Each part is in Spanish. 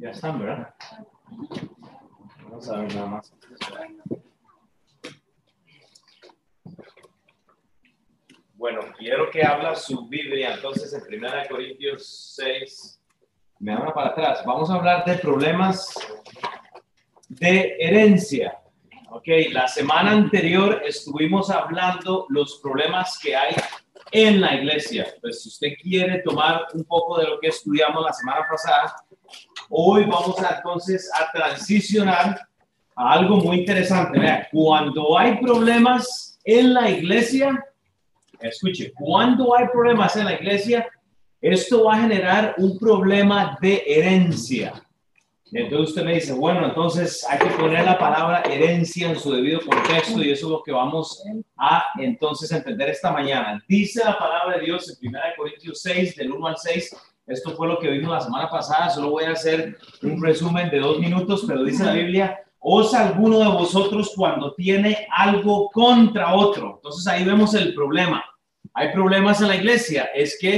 Ya están, ¿verdad? Vamos a ver nada más. Bueno, quiero que habla su Biblia, entonces en 1 Corintios 6, me habla para atrás. Vamos a hablar de problemas de herencia. Ok, la semana anterior estuvimos hablando los problemas que hay en la iglesia. Pues si usted quiere tomar un poco de lo que estudiamos la semana pasada, hoy vamos a, entonces a transicionar a algo muy interesante. Vea, cuando hay problemas en la iglesia, escuche, cuando hay problemas en la iglesia, esto va a generar un problema de herencia. Entonces usted me dice, bueno, entonces hay que poner la palabra herencia en su debido contexto y eso es lo que vamos a entonces entender esta mañana. Dice la palabra de Dios en 1 Corintios 6, del 1 al 6. Esto fue lo que vimos la semana pasada. Solo voy a hacer un resumen de dos minutos, pero dice la Biblia, os alguno de vosotros cuando tiene algo contra otro. Entonces ahí vemos el problema. Hay problemas en la iglesia. Es que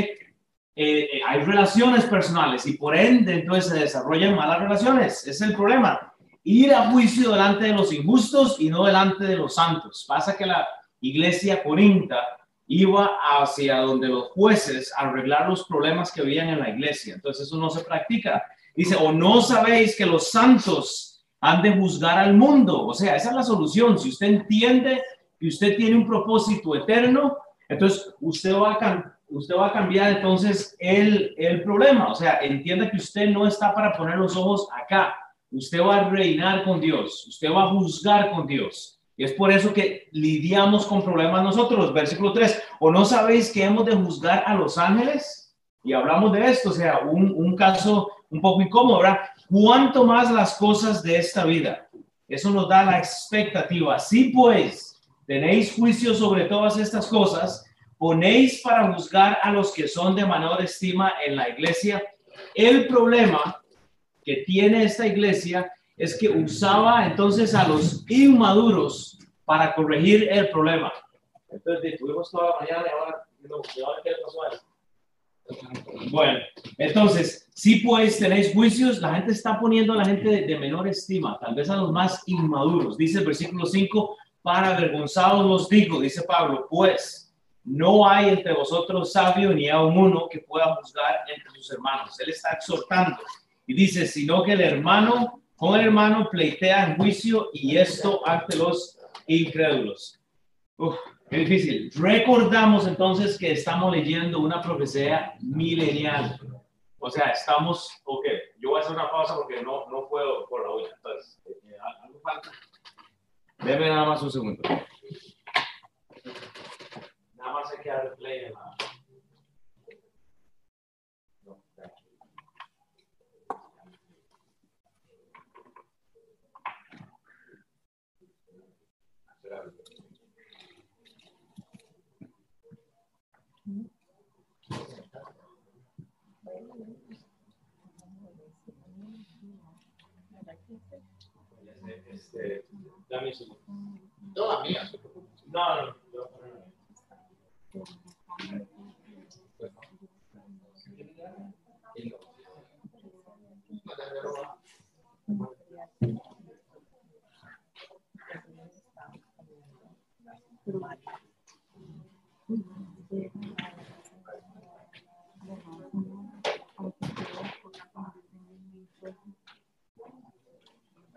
eh, eh, hay relaciones personales y por ende entonces se desarrollan malas relaciones. Es el problema. Ir a juicio delante de los injustos y no delante de los santos. Pasa que la iglesia corinta iba hacia donde los jueces a arreglar los problemas que habían en la iglesia. Entonces eso no se practica. Dice, o no sabéis que los santos han de juzgar al mundo. O sea, esa es la solución. Si usted entiende que usted tiene un propósito eterno, entonces usted va a usted va a cambiar entonces el, el problema. O sea, entienda que usted no está para poner los ojos acá. Usted va a reinar con Dios. Usted va a juzgar con Dios. Es por eso que lidiamos con problemas nosotros. Versículo 3. ¿O no sabéis que hemos de juzgar a los ángeles? Y hablamos de esto, o sea, un, caso un poco incómodo, ¿verdad? ¿Cuánto más las cosas de esta vida? Eso nos da la expectativa. Si pues tenéis juicio sobre todas estas cosas, ponéis para juzgar a los que son de menor estima en la iglesia. El problema que tiene esta iglesia es que usaba entonces a los inmaduros para corregir el problema. Entonces, tuvimos toda la mañana y ahora, no, ¿qué pasó Bueno, entonces, si pues tenéis juicios, la gente está poniendo a la gente de, de, menor estima, tal vez a los más inmaduros. Dice el versículo 5, para avergonzados los digo, dice Pablo, pues no hay entre vosotros sabio ni aun uno que pueda juzgar entre sus hermanos. Él está exhortando y dice, sino que el hermano con el hermano pleitea en juicio y esto ante los incrédulos. Uf, qué difícil. Recordamos entonces que estamos leyendo una profecía milenial. O sea, estamos, ok, yo voy a hacer una pausa porque no, no puedo por la olla. Entonces, eh, algo falta. Deme nada más un segundo. Nada más hay que darle play en la. Este, dame su. No. No, no.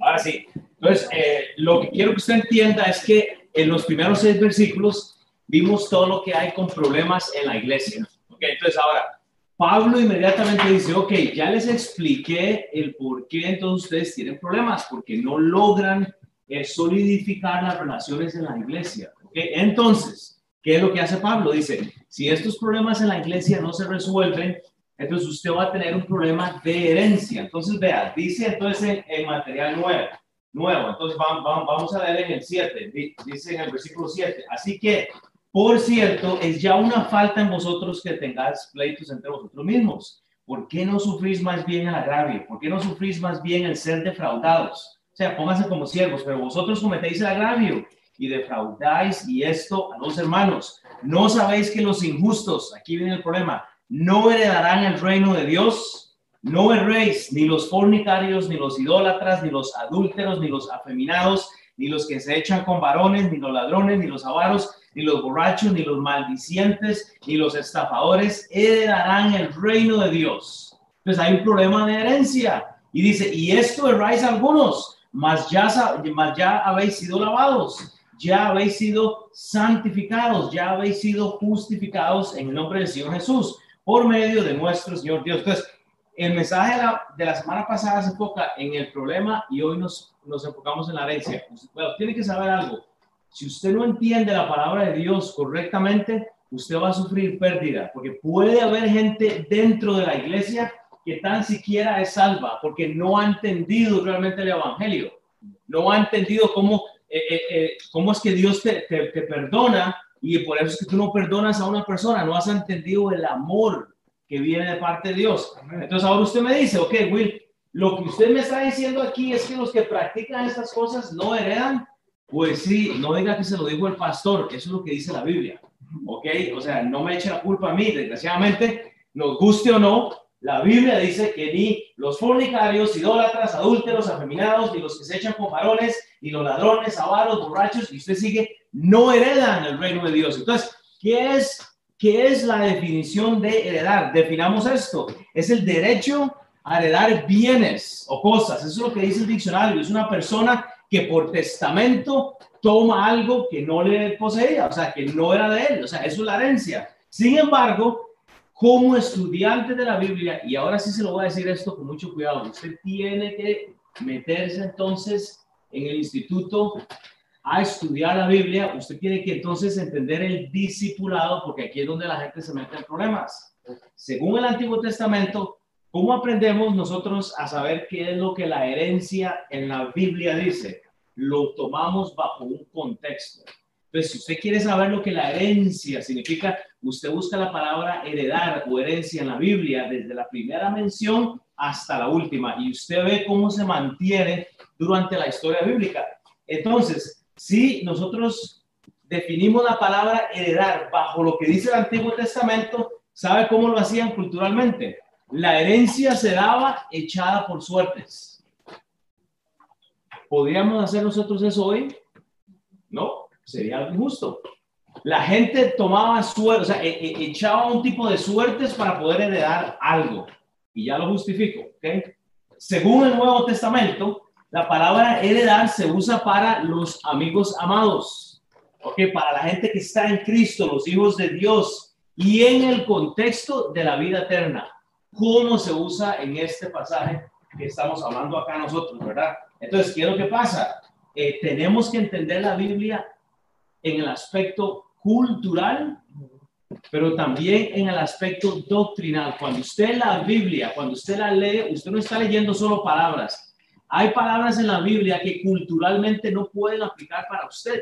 Ahora sí. Entonces, eh, lo que quiero que usted entienda es que en los primeros seis versículos vimos todo lo que hay con problemas en la iglesia. Okay, entonces ahora, Pablo inmediatamente dice, ok, ya les expliqué el por qué entonces ustedes tienen problemas, porque no logran eh, solidificar las relaciones en la iglesia. Okay, entonces, ¿qué es lo que hace Pablo? Dice, si estos problemas en la iglesia no se resuelven, entonces usted va a tener un problema de herencia. Entonces, vea, dice entonces en, material nuevo, nuevo, entonces vamos, vamos a leer en el 7, dice en el versículo 7, así que por cierto, es ya una falta en vosotros que tengáis pleitos entre vosotros mismos. ¿Por qué no sufrís más bien el agravio? ¿Por qué no sufrís más bien el ser defraudados? O sea, pónganse como siervos, pero vosotros cometéis el agravio y defraudáis y esto a los hermanos. ¿No sabéis que los injustos, aquí viene el problema, no heredarán el reino de Dios? No erréis, ni los fornicarios, ni los idólatras, ni los adúlteros, ni los afeminados, ni los que se echan con varones, ni los ladrones, ni los avaros, ni los borrachos, ni los maldicientes, ni los estafadores heredarán el reino de Dios. Entonces hay un problema de herencia. Y dice, y esto erráis algunos, mas ya, mas ya habéis sido lavados, ya habéis sido santificados, ya habéis sido justificados en el nombre del Señor Jesús, por medio de nuestro Señor Dios. Entonces, el mensaje de la, de la semana pasada se enfoca en el problema y hoy nos, nos enfocamos en la herencia. Bueno, tiene que saber algo si usted no entiende la palabra de Dios correctamente, usted va a sufrir pérdida, porque puede haber gente dentro de la iglesia que tan siquiera es salva, porque no ha entendido realmente el Evangelio, no ha entendido cómo, eh, eh, eh, cómo es que Dios te, te, te, perdona y por eso es que tú no perdonas a una persona, no has entendido el amor que viene de parte de Dios. Entonces ahora usted me dice, ok, Will, lo que usted me está diciendo aquí es que los que practican estas cosas no heredan pues sí, no diga que se lo dijo el pastor, eso es lo que dice la Biblia. ¿Ok? O sea, no me eche la culpa a mí, desgraciadamente, nos guste o no, la Biblia dice que ni los fornicarios, idólatras, adúlteros, afeminados, ni los que se echan con varones, ni los ladrones, avaros, borrachos, y usted sigue, no heredan el reino de Dios. Entonces, ¿qué es, qué es la definición de heredar? Definamos esto. Es el derecho a heredar bienes o cosas. Eso es lo que dice el diccionario. Es una persona que por testamento toma algo que no le poseía, o sea, que no era de él, o sea, eso es la herencia. Sin embargo, como estudiante de la Biblia, y ahora sí se lo voy a decir esto con mucho cuidado, usted tiene que meterse entonces en el instituto a estudiar la Biblia, usted tiene que entonces entender el discipulado, porque aquí es donde la gente se mete en problemas. Según el Antiguo Testamento, ¿Cómo aprendemos nosotros a saber qué es lo que la herencia en la Biblia dice? Lo tomamos bajo un contexto. Entonces, si usted quiere saber lo que la herencia significa, usted busca la palabra heredar o herencia en la Biblia desde la primera mención hasta la última y usted ve cómo se mantiene durante la historia bíblica. Entonces, si nosotros definimos la palabra heredar bajo lo que dice el Antiguo Testamento, ¿sabe cómo lo hacían culturalmente? La herencia se daba echada por suertes. ¿Podríamos hacer nosotros eso hoy? No, sería algo injusto. La gente tomaba suerte, o sea, e, e, echaba un tipo de suertes para poder heredar algo. Y ya lo justifico, ¿ok? Según el Nuevo Testamento, la palabra heredar se usa para los amigos amados, ¿ok? Para la gente que está en Cristo, los hijos de Dios, y en el contexto de la vida eterna cómo se usa en este pasaje que estamos hablando acá nosotros, ¿verdad? Entonces, ¿qué es lo que pasa? Eh, tenemos que entender la Biblia en el aspecto cultural, pero también en el aspecto doctrinal. Cuando usted la Biblia, cuando usted la lee, usted no está leyendo solo palabras. Hay palabras en la Biblia que culturalmente no pueden aplicar para usted.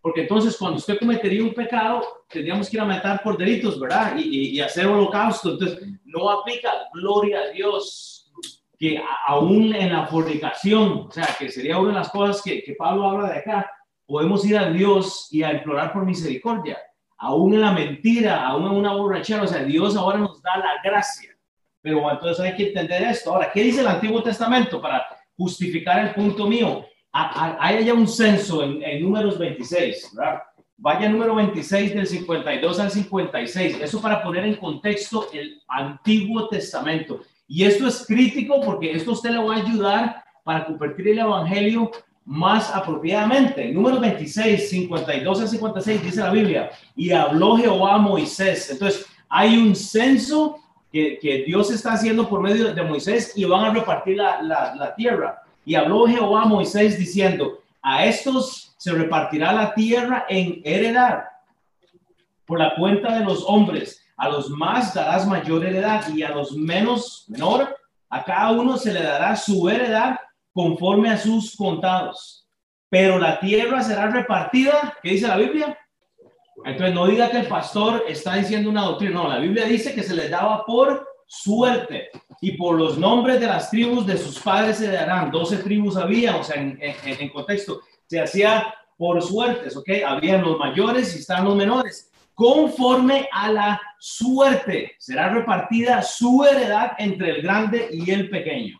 Porque entonces cuando usted cometería un pecado, tendríamos que ir a matar por delitos, ¿verdad? Y, y, hacer holocausto. Entonces, no aplica, gloria a Dios, que aún en la fornicación, o sea, que sería una de las cosas que, que Pablo habla de acá, podemos ir a Dios y a implorar por misericordia. Aún en la mentira, aún en una borrachera, o sea, Dios ahora nos da la gracia. Pero entonces hay que entender esto. Ahora, ¿qué dice el Antiguo Testamento para justificar el punto mío? hay ya un censo en, números 26, ¿verdad? Vaya número 26 del 52 al 56. Eso para poner en contexto el Antiguo Testamento. Y esto es crítico porque esto usted le va a ayudar para convertir el Evangelio más apropiadamente. Número 26, 52 a 56 dice la Biblia, y habló Jehová a Moisés. Entonces, hay un censo que, que Dios está haciendo por medio de Moisés y van a repartir la, la, la tierra. Y habló Jehová a Moisés diciendo, a estos se repartirá la tierra en heredad por la cuenta de los hombres. A los más darás mayor heredad y a los menos menor, a cada uno se le dará su heredad conforme a sus contados. Pero la tierra será repartida, ¿qué dice la Biblia? Entonces no diga que el pastor está diciendo una doctrina, no, la Biblia dice que se les daba por suerte y por los nombres de las tribus de sus padres se darán. Doce tribus había, o sea, en, en, contexto, se hacía por suertes, ¿ok? Habían los mayores y están los menores. Conforme a la suerte será repartida su heredad entre el grande y el pequeño.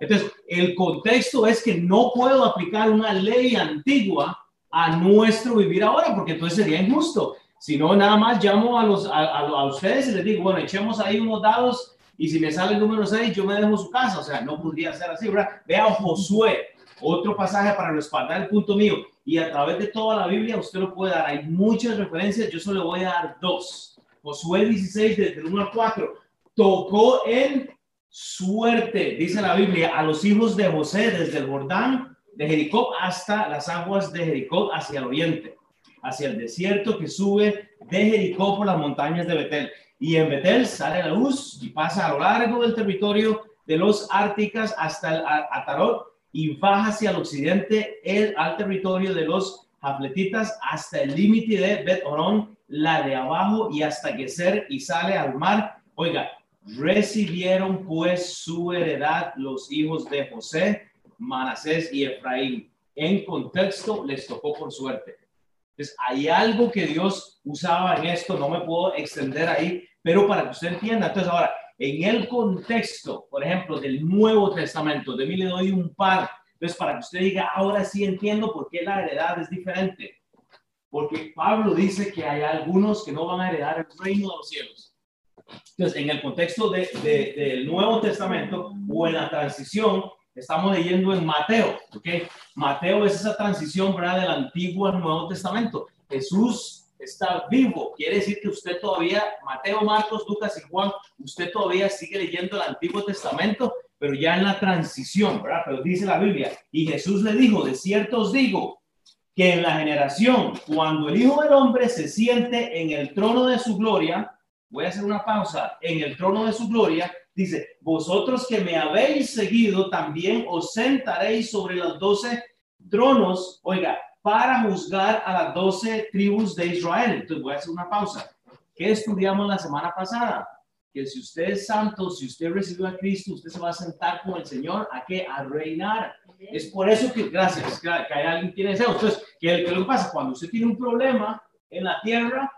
Entonces, el contexto es que no puedo aplicar una ley antigua a nuestro vivir ahora, porque entonces sería injusto. Si no, nada más llamo a, los, a, ustedes y les digo, bueno, echemos ahí unos dados y si me sale el número 6, yo me dejo su casa. O sea, no podría ser así, ¿verdad? Vea Josué, otro pasaje para respaldar el punto mío. Y a través de toda la Biblia usted lo puede dar. Hay muchas referencias, yo solo voy a dar dos. Josué 16, desde el 1 al 4. Tocó en suerte, dice la Biblia, a los hijos de José desde el Jordán de Jericó hasta las aguas de Jericó hacia el oriente, hacia el desierto que sube de Jericó por las montañas de Betel. Y en Betel sale la luz y pasa a lo largo del territorio de los Árticas hasta el Atarot y baja hacia el occidente al territorio de los Jafletitas hasta el límite de Bet Orón, la de abajo y hasta que ser y sale al mar. Oiga, Recibieron pues su heredad los hijos de José, Manasés y Efraín. En contexto les tocó por suerte. Entonces, hay algo que Dios usaba en esto, no me puedo extender ahí, pero para que usted entienda. Entonces, ahora, en el contexto, por ejemplo, del Nuevo Testamento, de mí le doy un par. Entonces, para que usted diga, ahora sí entiendo por qué la heredad es diferente. Porque Pablo dice que hay algunos que no van a heredar el reino de los cielos. Entonces, en el contexto de, del Nuevo Testamento o en la transición, estamos leyendo en Mateo, ¿ok? Mateo es esa transición, ¿verdad? Del Antiguo al Nuevo Testamento. Jesús está vivo, quiere decir que usted todavía, Mateo, Marcos, Lucas y Juan, usted todavía sigue leyendo el Antiguo Testamento, pero ya en la transición, ¿verdad? Pero dice la Biblia, y Jesús le dijo, de cierto os digo, que en la generación, cuando el Hijo del Hombre se siente en el trono de su gloria, voy a hacer una pausa, en el trono de su gloria, dice, vosotros que me habéis seguido, también os sentaréis sobre los doce tronos, oiga, para juzgar a las doce tribus de Israel. Entonces voy a hacer una pausa. ¿Qué estudiamos la semana pasada? Que si usted es santo, si usted recibió a Cristo, usted se va a sentar con el Señor a que a reinar. Es por eso que, gracias, que, hay alguien que tiene deseo. Entonces, ¿qué, ¿qué lo que pasa? Cuando usted tiene un problema en la tierra,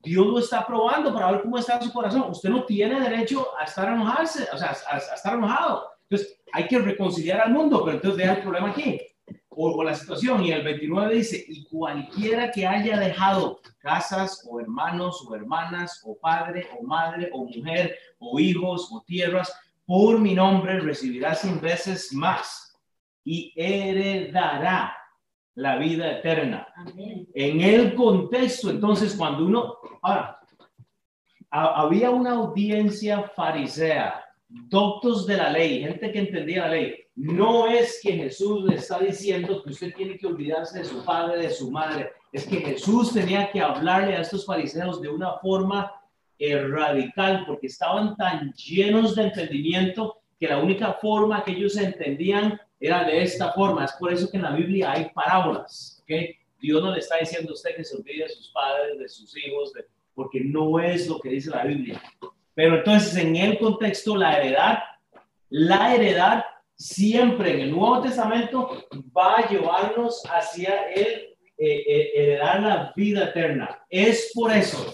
Dios lo está probando para ver cómo está su corazón. Usted no tiene derecho a estar enojarse, o sea, a, estar enojado. Entonces, hay que reconciliar al mundo, pero entonces deja el problema aquí. O, la situación. Y el 29 dice, y cualquiera que haya dejado casas o hermanos o hermanas o padre o madre o mujer o hijos o tierras, por mi nombre recibirá cien veces más y heredará la vida eterna. En el contexto, entonces, cuando uno, ahora, había una audiencia farisea, doctos de la ley, gente que entendía la ley. No es que Jesús le está diciendo que usted tiene que olvidarse de su padre, de su madre. Es que Jesús tenía que hablarle a estos fariseos de una forma eh, radical, porque estaban tan llenos de entendimiento que la única forma que ellos entendían era de esta forma. Es por eso que en la Biblia hay parábolas. ¿okay? Dios no le está diciendo a usted que se olvide de sus padres, de sus hijos, porque no es lo que dice la Biblia. Pero entonces en el contexto, la heredad, la heredad siempre en el Nuevo Testamento va a llevarnos hacia el eh, eh, heredar la vida eterna. Es por eso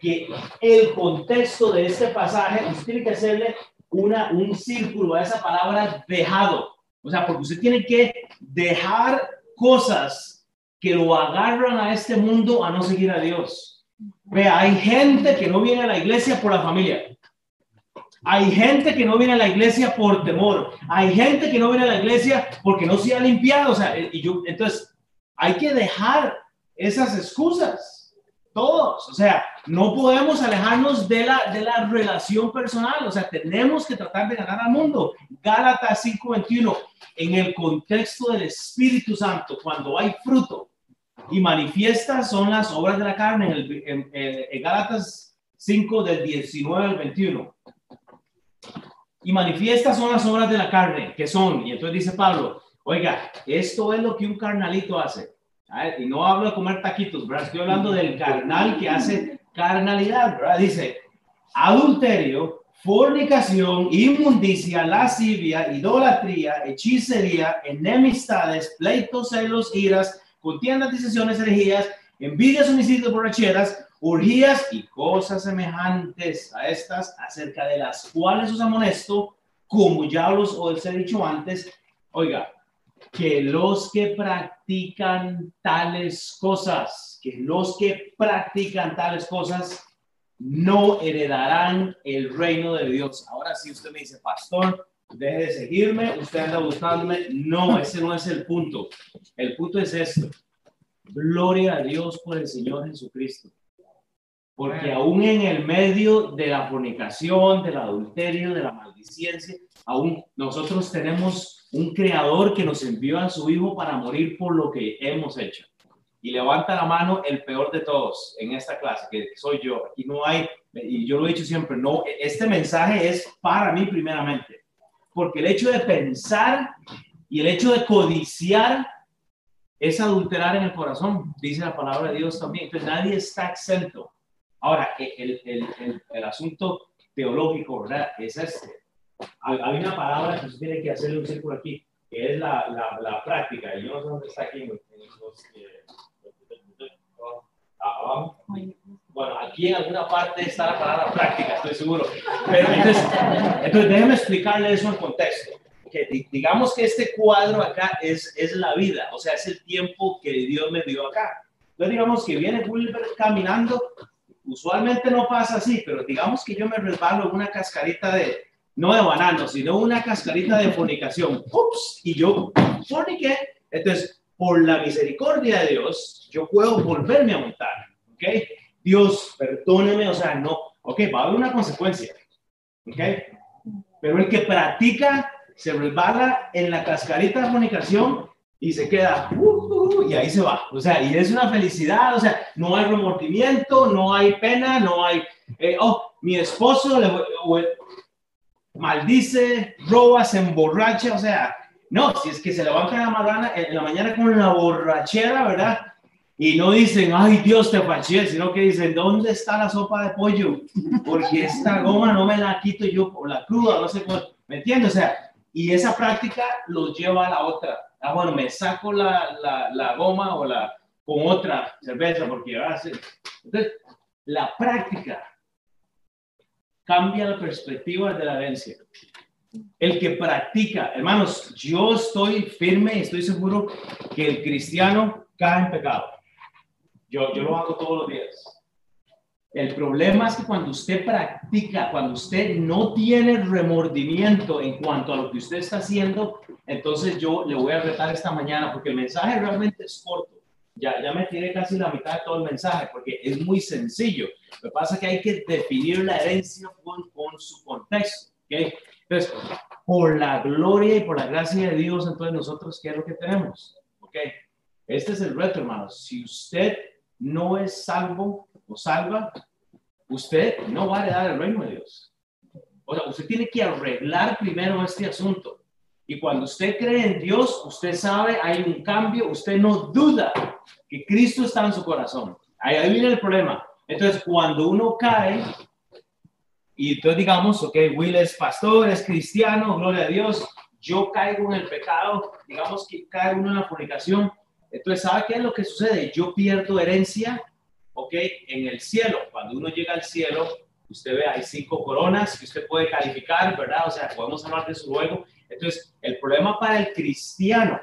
que el contexto de este pasaje, usted tiene que hacerle una, un círculo a esa palabra dejado. O sea, porque usted tiene que dejar cosas que lo agarran a este mundo a no seguir a Dios. Vea, hay gente que no viene a la iglesia por la familia. Hay gente que no viene a la iglesia por temor. Hay gente que no viene a la iglesia porque no se ha limpiado. O sea, y yo, entonces, hay que dejar esas excusas. Todos. O sea, no podemos alejarnos de la, de la relación personal. O sea, tenemos que tratar de ganar al mundo. Gálatas 5:21, en el contexto del Espíritu Santo, cuando hay fruto y manifiestas son las obras de la carne, en, el, en Gálatas 5 del 19 al 21 y manifiestas son las obras de la carne, que son, y entonces dice Pablo, oiga, esto es lo que un carnalito hace. Y no hablo de comer taquitos, ¿verdad? Estoy hablando del carnal que hace carnalidad. Dice, adulterio, fornicación, inmundicia, lascivia, idolatría, hechicería, enemistades, pleitos, celos, iras, contiendas, decisiones, herejías, envidias, homicidios, borracheras, urgías y cosas semejantes a estas, acerca de las cuales os amonesto, como ya os, os he dicho antes, oiga, que los que practican tales cosas, que los que practican tales cosas no heredarán el reino de Dios. Ahora si usted me dice, pastor, deje de seguirme, usted anda buscándome. No, ese no es el punto. El punto es esto. Gloria a Dios por el Señor Jesucristo. Porque aún en el medio de la fornicación, del adulterio, de la maldiciencia, aún nosotros tenemos un creador que nos envió a su hijo para morir por lo que hemos hecho. Y levanta la mano el peor de todos en esta clase, que soy yo. Aquí no hay, y yo lo he dicho siempre, no, este mensaje es para mí primeramente. Porque el hecho de pensar y el hecho de codiciar es adulterar en el corazón, dice la palabra de Dios también. Entonces nadie está exento. Ahora, el, el, el, el asunto teológico, ¿verdad? Es este. Hay una palabra que se tiene que hacerle un círculo aquí, que es la, la, la práctica. Y yo no sé dónde está aquí en, los, abajo. Bueno, aquí en alguna parte está la palabra práctica, estoy seguro. Pero entonces, entonces déjeme explicarle eso en contexto. Que digamos que este cuadro acá es, es la vida, o sea, es el tiempo que Dios me dio acá. Entonces digamos que viene Wilber caminando usualmente no pasa así, pero digamos que yo me resbalo una cascarita de, no de banano, sino una cascarita de fornicación. Ups, y yo forniqué. Entonces, por la misericordia de Dios, yo puedo volverme a montar. ¿Ok? Dios, perdóneme, o sea, no. Ok, va a haber una consecuencia. ¿Ok? Pero el que practica se resbala en la cascarita de fornicación y se queda, uh, uh, uh, y ahí se va. O sea, y es una felicidad, o sea, no hay remordimiento, no hay pena, no hay, eh, oh, mi esposo le, maldice, roba, se emborracha, o sea, no, si es que se levanta en la mañana, en la mañana con la borrachera, ¿verdad? Y no dicen, ay Dios te faché, sino que dicen, ¿dónde está la sopa de pollo? Porque esta goma no me la quito yo por la cruda, no sé cómo, ¿me entiendes? O sea, y esa práctica los lleva a la otra ah, bueno, me saco la, la, la goma o la con otra cerveza porque hace. Entonces, la práctica cambia la perspectiva de la herencia. El que practica, hermanos, yo estoy firme, estoy seguro que el cristiano cae en pecado. Yo, yo lo hago todos los días. El problema es que cuando usted practica, cuando usted no tiene remordimiento en cuanto a lo que usted está haciendo, entonces yo le voy a retar esta mañana porque el mensaje realmente es corto. Ya, ya me tiene casi la mitad de todo el mensaje porque es muy sencillo. Lo que pasa es que hay que definir la herencia con, con su contexto. ¿okay? Entonces, por la gloria y por la gracia de Dios, entonces nosotros, ¿qué es lo que tenemos? ¿okay? Este es el reto, hermanos. Si usted no es salvo o salva, usted no va a heredar el reino de Dios. O sea, usted tiene que arreglar primero este asunto. Y cuando usted cree en Dios, usted sabe, hay un cambio, usted no duda que Cristo está en su corazón. Ahí, viene el problema. Entonces, cuando uno cae, y entonces digamos, ok, Will es pastor, es cristiano, gloria a Dios, yo caigo en el pecado, digamos que cae uno en la fornicación, entonces, ¿sabe qué es lo que sucede? Yo pierdo herencia, ok, en el cielo. Cuando uno llega al cielo, usted ve, hay cinco coronas que usted puede calificar, ¿verdad? O sea, podemos hablar de eso luego. Entonces, el problema para el cristiano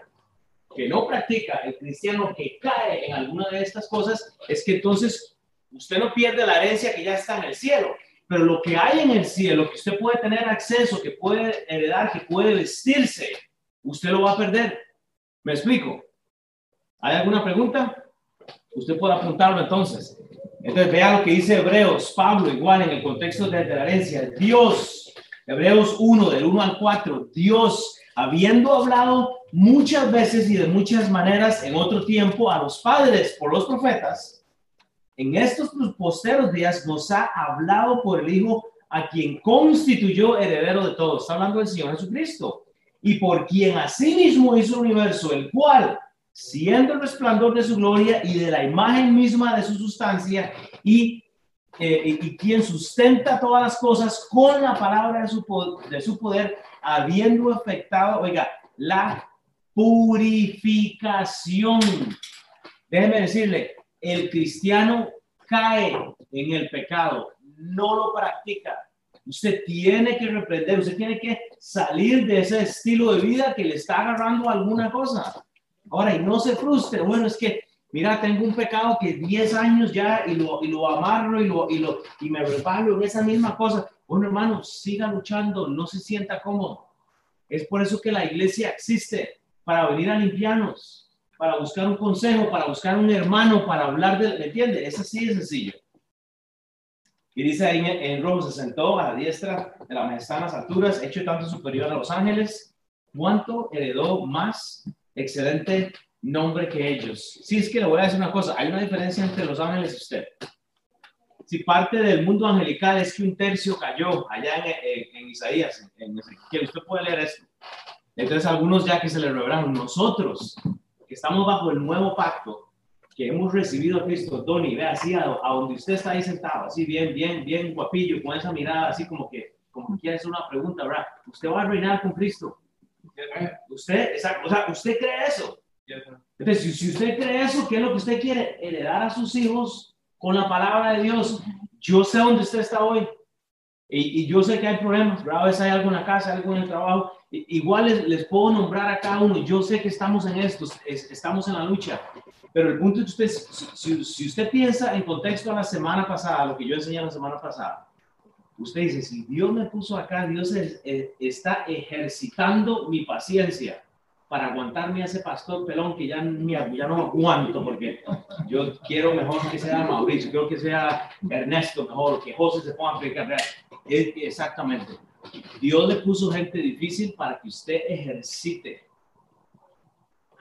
que no practica, el cristiano que cae en alguna de estas cosas, es que entonces usted no pierde la herencia que ya está en el cielo. Pero lo que hay en el cielo, que usted puede tener acceso, que puede heredar, que puede vestirse, usted lo va a perder. ¿Me explico? ¿Hay alguna pregunta? Usted puede apuntarlo entonces. Entonces vea lo que dice Hebreos, Pablo, igual en el contexto de, la herencia. Dios, Hebreos 1, del 1 al 4, Dios, habiendo hablado muchas veces y de muchas maneras en otro tiempo a los padres por los profetas, en estos posteros días nos ha hablado por el Hijo a quien constituyó heredero de todo. Está hablando del Señor Jesucristo. Y por quien asimismo hizo el universo, el cual, siendo el resplandor de su gloria y de la imagen misma de su sustancia, y, eh, y, quien sustenta todas las cosas con la palabra de su, de su poder, habiendo afectado, oiga, la purificación. Déjeme decirle, el cristiano cae en el pecado, no lo practica. Usted tiene que reprender, usted tiene que salir de ese estilo de vida que le está agarrando alguna cosa. Ahora, y no se frustre, bueno, es que, mira, tengo un pecado que 10 años ya y lo, y lo amarro y, lo, y, lo, y me reparo en esa misma cosa. Bueno, hermano, siga luchando, no se sienta cómodo. Es por eso que la iglesia existe, para venir a limpiarnos para buscar un consejo, para buscar un hermano, para hablar de, ¿me entiende? Es así de sencillo. Y dice ahí en, Roma, se sentó a la diestra de la majestad en las alturas, hecho tanto superior a los ángeles, cuánto heredó más excelente nombre que ellos. Si es que le voy a decir una cosa, hay una diferencia entre los ángeles y usted. Si parte del mundo angelical es que un tercio cayó allá en, en, Isaías, en, usted puede leer esto. Entonces algunos ya que se le revelaron, nosotros que estamos bajo el nuevo pacto, que hemos recibido a Cristo, Tony, ve así a, donde usted está ahí sentado, así bien, bien, bien guapillo, con esa mirada así como que, como que quiere hacer una pregunta, ¿verdad? Usted va a reinar con Cristo. Usted, o sea, usted cree eso. Entonces, si, usted cree eso, ¿qué es lo que usted quiere? Heredar a sus hijos con la palabra de Dios. Yo sé dónde usted está hoy. Y, yo sé que hay problemas. A veces hay algo en la casa, algo en el trabajo, Igual les, puedo nombrar a cada uno. Yo sé que estamos en esto, estamos en la lucha. Pero el punto es que usted, si, usted piensa en contexto a la semana pasada, lo que yo enseñé la semana pasada, usted dice, si Dios me puso acá, Dios está ejercitando mi paciencia para aguantarme a ese pastor pelón que ya, ya no aguanto, porque yo quiero mejor que sea Mauricio, quiero que sea Ernesto mejor, que José se ponga a predicar. Exactamente. Dios le puso gente difícil para que usted ejercite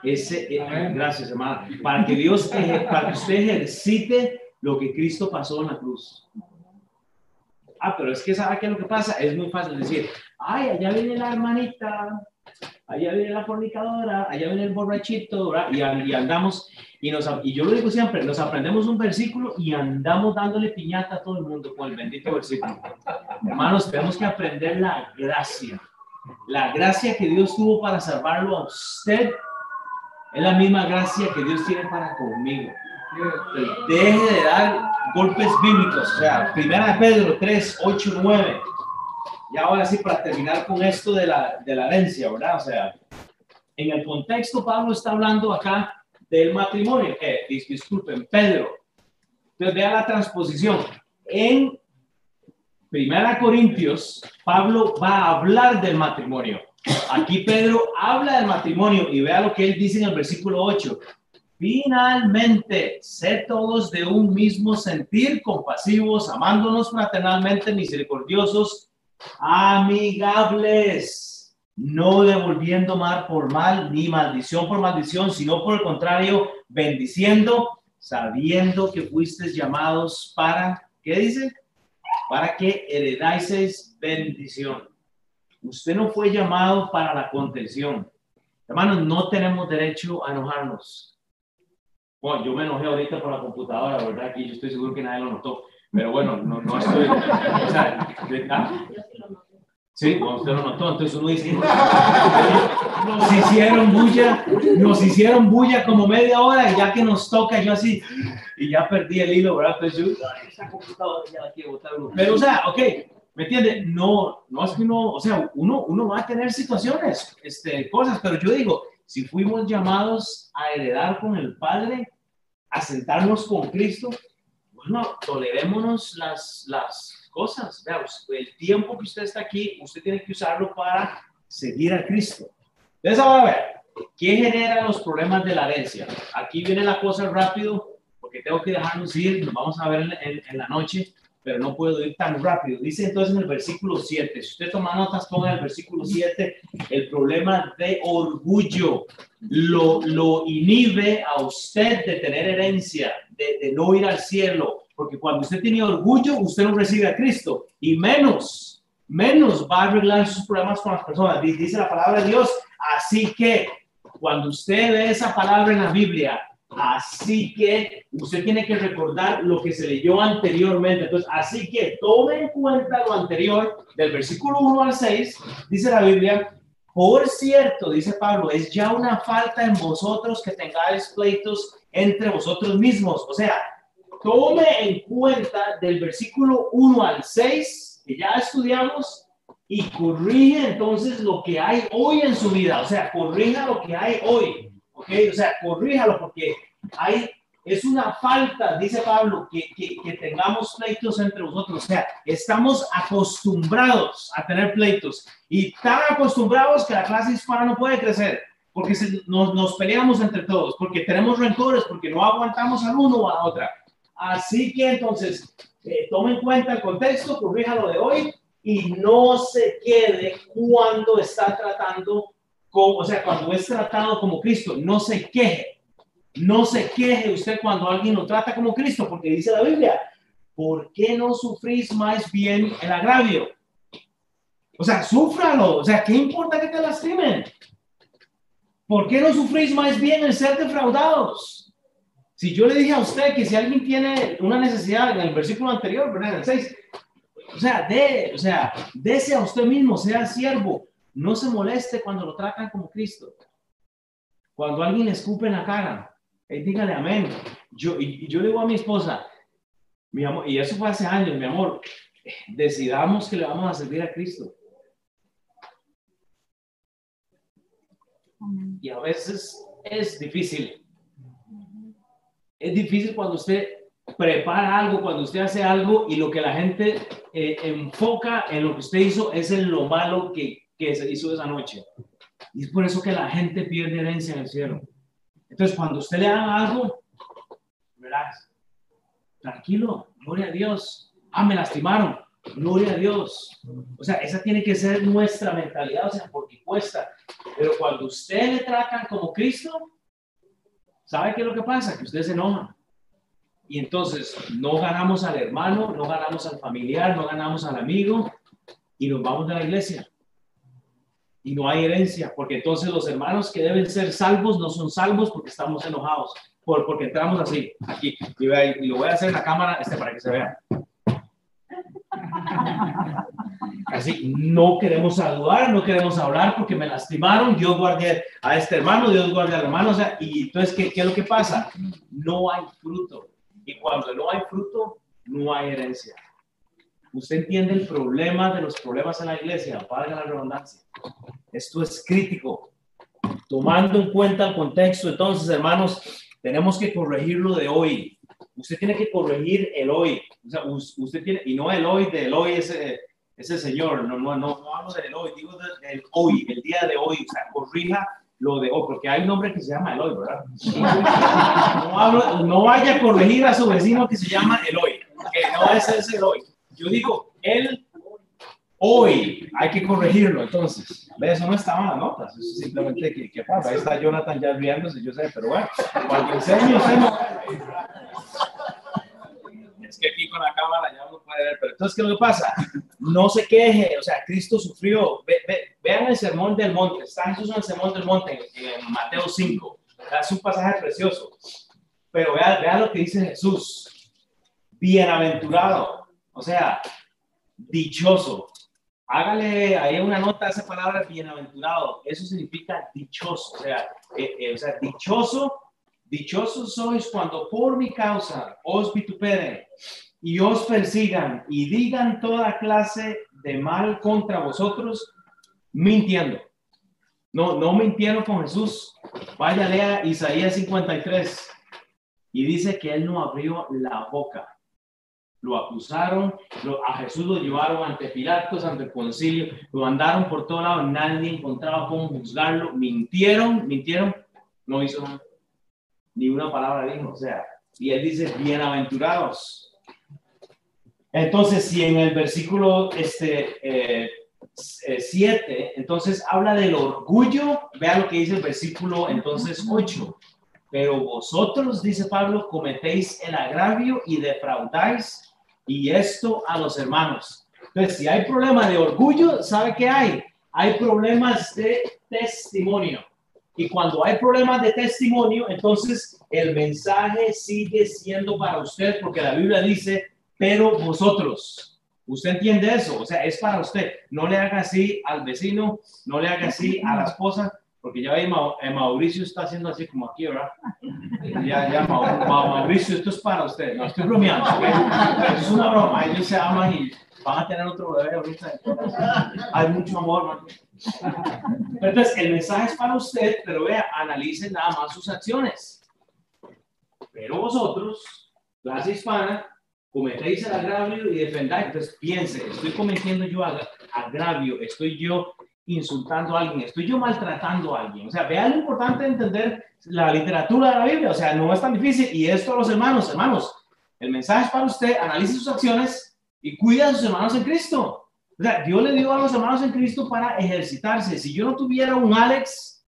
ese, eh, gracias hermano, para que Dios, para que usted ejercite lo que Cristo pasó en la cruz. Ah, pero es que ¿sabe qué es lo que pasa? Es muy fácil decir, ay, allá viene la hermanita, allá viene la fornicadora, allá viene el borrachito, y, y, andamos, y, nos, y yo lo digo siempre, nos aprendemos un versículo y andamos dándole piñata a todo el mundo con el bendito versículo. Hermanos, tenemos que aprender la gracia. La gracia que Dios tuvo para salvarlo a usted es la misma gracia que Dios tiene para conmigo. Deje de dar golpes bíblicos. O sea, primera de Pedro 3, 8, 9 y ahora sí, para terminar con esto de la, de la herencia, ¿verdad? O sea, en el contexto, Pablo está hablando acá del matrimonio. Disculpen, Pedro. Entonces, vea la transposición. En Primera Corintios, Pablo va a hablar del matrimonio. Aquí Pedro habla del matrimonio y vea lo que él dice en el versículo 8. Finalmente, sé todos de un mismo sentir, compasivos, amándonos fraternalmente, misericordiosos, amigables, no devolviendo mal por mal, ni maldición por maldición, sino por el contrario, bendiciendo, sabiendo que fuisteis llamados para, ¿qué dice? Para que heredáis bendición. Usted no fue llamado para la contención. Hermanos, no tenemos derecho a enojarnos. Bueno, yo me enojé ahorita por la computadora, ¿verdad? Aquí yo estoy seguro que nadie lo notó. Pero bueno, no, no estoy. O sea, ¿ah? Sí, bueno, usted lo notó, entonces uno dice, nos hicieron bulla, nos hicieron bulla como media hora y ya que nos toca, yo así, y ya perdí el hilo, ¿verdad? Entonces yo, esa computadora ya la quiero botar. Pero, o sea, ok, ¿me entiende? No, no es que uno, o sea, uno, uno va a tener situaciones, este, cosas, pero yo digo, si fuimos llamados a heredar con el Padre, a sentarnos con Cristo, bueno, tolerémonos las, las cosas. Vea, el tiempo que usted está aquí, usted tiene que usarlo para seguir a Cristo. Entonces, ahora a ver, ¿qué genera los problemas de la herencia? Aquí viene la cosa rápido, porque tengo que dejarnos ir, nos vamos a ver en, en la noche pero no puedo ir tan rápido. Dice entonces en el versículo 7, si usted toma notas, ponga el versículo 7, el problema de orgullo lo, lo inhibe a usted de tener herencia, de, de no ir al cielo, porque cuando usted tiene orgullo, usted no recibe a Cristo, y menos, menos va a arreglar sus problemas con las personas. Dice la palabra de Dios, así que cuando usted ve esa palabra en la Biblia, Así que usted tiene que recordar lo que se leyó anteriormente. Entonces, así que tome en cuenta lo anterior del versículo 1 al 6, dice la Biblia, por cierto, dice Pablo, es ya una falta en vosotros que tengáis pleitos entre vosotros mismos. O sea, tome en cuenta del versículo 1 al 6, que ya estudiamos, y corrige entonces lo que hay hoy en su vida. O sea, corrija lo que hay hoy. ¿Ok? O sea, corríjalo porque hay, es una falta, dice Pablo, que, que, tengamos pleitos entre vosotros. O sea, estamos acostumbrados a tener pleitos y tan acostumbrados que la clase hispana no puede crecer porque nos, nos, peleamos entre todos, porque tenemos rencores, porque no aguantamos al uno o a la otra. Así que entonces, eh, tome en cuenta el contexto, corríjalo de hoy y no se quede cuando está tratando o sea, cuando es tratado como Cristo, no se queje. No se queje usted cuando alguien lo trata como Cristo, porque dice la Biblia, ¿por qué no sufrís más bien el agravio? O sea, súfralo. O sea, ¿qué importa que te lastimen? ¿Por qué no sufrís más bien el ser defraudados? Si yo le dije a usted que si alguien tiene una necesidad en el versículo anterior, ¿verdad? En el 6, o sea, de, o sea, dese a usted mismo, sea siervo, no se moleste cuando lo tratan como Cristo. Cuando alguien le escupe en la cara, eh, dígale amén. Yo, y, yo le digo a mi esposa, mi amor, y eso fue hace años, mi amor, decidamos que le vamos a servir a Cristo. Y a veces es difícil. Es difícil cuando usted prepara algo, cuando usted hace algo y lo que la gente eh, enfoca en lo que usted hizo es en lo malo que que se hizo esa noche. Y es por eso que la gente pierde herencia en el cielo. Entonces, cuando usted le haga algo, relax, tranquilo, gloria a Dios. Ah, me lastimaron, gloria a Dios. O sea, esa tiene que ser nuestra mentalidad, o sea, porque cuesta. Pero cuando usted le tratan como Cristo, ¿sabe qué es lo que pasa? Que usted se enoja. Y entonces no ganamos al hermano, no ganamos al familiar, no ganamos al amigo y nos vamos de la iglesia y no hay herencia, porque entonces los hermanos que deben ser salvos no son salvos porque estamos enojados, por, porque entramos así, aquí, y, y lo voy a hacer en la cámara este, para que se vea. Así, no queremos saludar, no queremos hablar porque me lastimaron, Dios guarde a este hermano, Dios guarde al hermano, o sea, y entonces, ¿qué, ¿qué es lo que pasa? No hay fruto. Y cuando no hay fruto, no hay herencia. Usted entiende el problema de los problemas en la iglesia, valga la redundancia. Esto es crítico. Tomando en cuenta el contexto, entonces, hermanos, tenemos que corregirlo de hoy. Usted tiene que corregir el hoy. O sea, usted tiene, y no el hoy de hoy ese, ese señor, no, no, no, hablo del hoy, digo del hoy, el día de hoy. O sea, corrija lo de hoy, porque hay un nombre que se llama Eloy, ¿verdad? No, no vaya a corregir a su vecino que se llama Eloy, que no es ese Eloy. Yo digo, él hoy hay que corregirlo, entonces. Eso no estaba en las notas, eso es simplemente que, que pasa. Ahí está Jonathan ya riéndose, yo sé, pero bueno, cualquier señor, Es que aquí con la cámara ya no puede ver, pero entonces, ¿qué es lo que pasa? No se queje, o sea, Cristo sufrió. vean el sermón del monte, está Jesús en el sermón del monte, en Mateo 5. Es un pasaje precioso. Pero vean, vean lo que dice Jesús. Bienaventurado o sea, dichoso. Hágale ahí una nota a esa palabra bienaventurado. Eso significa dichoso. O sea, eh, eh, o sea dichoso, dichosos sois cuando por mi causa os vituperen y os persigan y digan toda clase de mal contra vosotros, mintiendo. No, no mintieron con Jesús. Vaya, lea Isaías 53 y dice que él no abrió la boca lo acusaron, a Jesús lo llevaron ante Pilatos, ante el concilio, lo mandaron por todo lado, nadie encontraba cómo juzgarlo, mintieron, mintieron, no hizo ni una palabra dijo, o sea, y él dice, bienaventurados. Entonces, si en el versículo este, eh, 7, eh, entonces habla del orgullo, vea lo que dice el versículo entonces 8. Pero vosotros, dice Pablo, cometéis el agravio y defraudáis y esto a los hermanos. Entonces, si hay problema de orgullo, ¿sabe qué hay? Hay problemas de testimonio. Y cuando hay problemas de testimonio, entonces el mensaje sigue siendo para usted, porque la Biblia dice, pero vosotros, Usted entiende eso, o sea, es para usted. No le haga así al vecino, no le haga así a la esposa, porque ya ve, eh, Mauricio está haciendo así como aquí, ¿verdad? Ya, ya, Mauricio, esto es para usted. No estoy bromeando, es una broma. Ellos se aman y van a tener otro bebé ahorita. Hay mucho amor, Entonces, el mensaje es para usted, pero vea, analice nada más sus acciones. Pero vosotros, clase hispana, cometéis el agravio y defendáis. Entonces piense, estoy cometiendo yo agravio, estoy yo insultando a alguien, estoy yo maltratando a alguien. O sea, vea lo importante de entender la literatura de la Biblia. O sea, no es tan difícil. Y esto a los hermanos, hermanos, el mensaje es para usted, analice sus acciones y cuida a sus hermanos en Cristo. O sea, Dios le dio a los hermanos en Cristo para ejercitarse. Si yo no tuviera un Alex,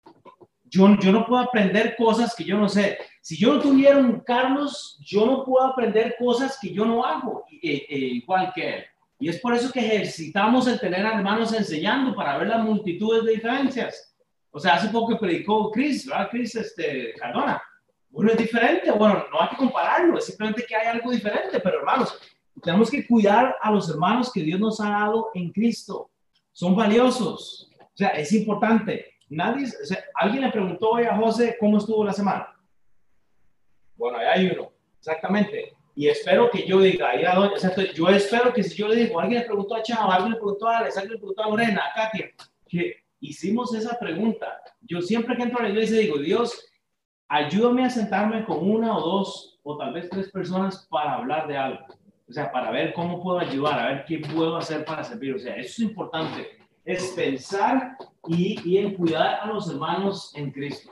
yo, yo no puedo aprender cosas que yo no sé. Si yo no tuviera un Carlos, yo no puedo aprender cosas que yo no hago eh, eh, igual que él. Y es por eso que ejercitamos el tener hermanos enseñando para ver las multitudes de diferencias. O sea, hace poco predicó Chris, ¿verdad? Chris este, Cardona. Bueno, es diferente. Bueno, no hay que compararlo, es simplemente que hay algo diferente. Pero hermanos, tenemos que cuidar a los hermanos que Dios nos ha dado en Cristo. Son valiosos. O sea, es importante. Nadie, o sea, alguien le preguntó hoy a José cómo estuvo la semana. Bueno, ahí hay uno, exactamente. Y espero que yo diga, ahí a doña, yo espero que si yo le digo, alguien le preguntó a Chava, alguien le preguntó a Alex, alguien le preguntó a Morena, a Katia, que hicimos esa pregunta. Yo siempre que entro a la iglesia digo, Dios, ayúdame a sentarme con una o dos o tal vez tres personas para hablar de algo. O sea, para ver cómo puedo ayudar, a ver qué puedo hacer para servir. O sea, eso es importante. Es pensar y, y en cuidar a los hermanos en Cristo.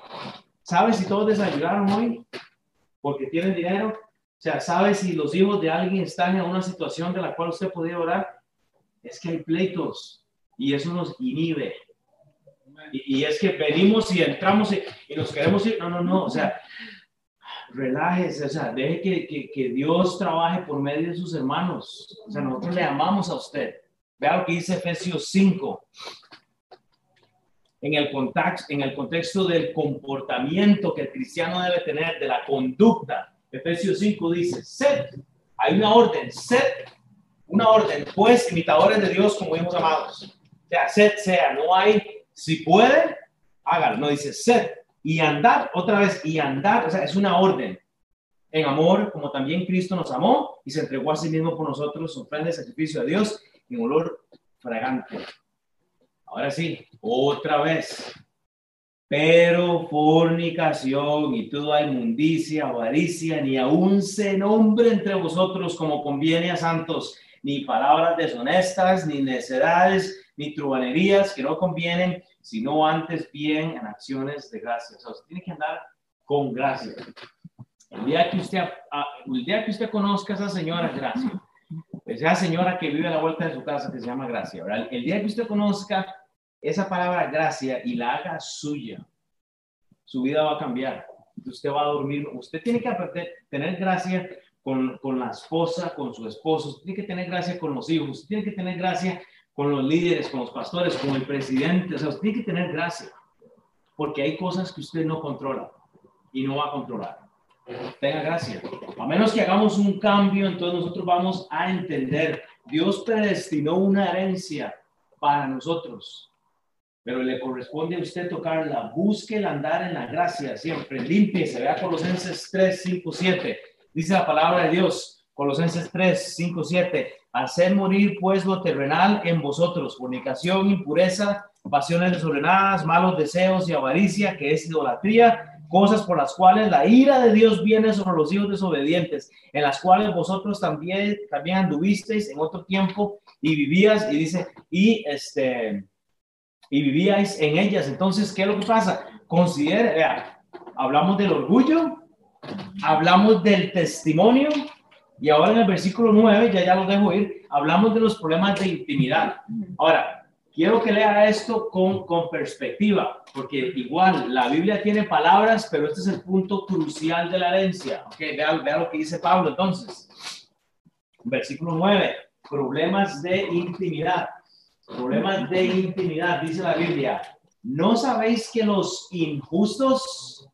¿Sabes si todos desayunaron hoy? porque tienen dinero. Sea, sabe si los hijos de alguien están en una situación de la cual usted podría orar. Es que hay pleitos y eso nos inhibe. Y, es que venimos y entramos y, nos queremos ir. No, no, no. O sea, relájese. O sea, deje que, que, que Dios trabaje por medio de sus hermanos. O sea, nosotros le amamos a usted. Vea lo que dice Efesios 5 en el, contexto, en el contexto del comportamiento que el cristiano debe tener, de la conducta. Efesios 5 dice, sed, hay una orden, sed, una orden, pues imitadores de Dios como hijos amados. O sea, sed sea, no hay, si puede, hágalo, no dice sed. Y andar, otra vez, y andar, o sea, es una orden. En amor, como también Cristo nos amó y se entregó a sí mismo por nosotros, ofrenda de sacrificio a Dios en olor fragante. Ahora sí, otra vez. Pero fornicación y toda inmundicia, avaricia, ni aun se nombre entre vosotros como conviene a santos, ni palabras deshonestas, ni necedades, ni trubanerías que no convienen, sino antes bien en acciones de gracia. O sea, tiene que andar con gracia. El día que usted, el día que usted conozca a esa señora, gracia, esa señora que vive a la vuelta de su casa que se llama Gracia, ¿verdad? El día que usted conozca esa palabra gracia y la haga suya, su vida va a cambiar. Usted va a dormir. Usted tiene que tener gracia con, con la esposa, con su esposo. Tiene que tener gracia con los hijos. Tiene que tener gracia con los líderes, con los pastores, con el presidente. O sea, usted tiene que tener gracia. Porque hay cosas que usted no controla y no va a controlar. Tenga gracia. A menos que hagamos un cambio, entonces nosotros vamos a entender. Dios predestinó una herencia para nosotros pero le corresponde a usted tocarla. Busque el andar en la gracia siempre. se Vea Colosenses 3, 5, 7. Dice la palabra de Dios. Colosenses 3, 5, 7. Hacer morir pues lo terrenal en vosotros. Fornicación, impureza, pasiones desordenadas, malos deseos y avaricia, que es idolatría, cosas por las cuales la ira de Dios viene sobre los hijos desobedientes, en las cuales vosotros también, también anduvisteis en otro tiempo y vivías, y dice, y este, y vivíais en ellas. Entonces, ¿qué es lo que pasa? Considere, vea, hablamos del orgullo, hablamos del testimonio, y ahora en el versículo 9, ya ya lo dejo ir, hablamos de los problemas de intimidad. Ahora, quiero que lea esto con, con perspectiva, porque igual la Biblia tiene palabras, pero este es el punto crucial de la herencia. Ok, vea, vea lo que dice Pablo entonces. Versículo 9, problemas de intimidad. Problemas de intimidad, dice la Biblia. ¿No sabéis que los injustos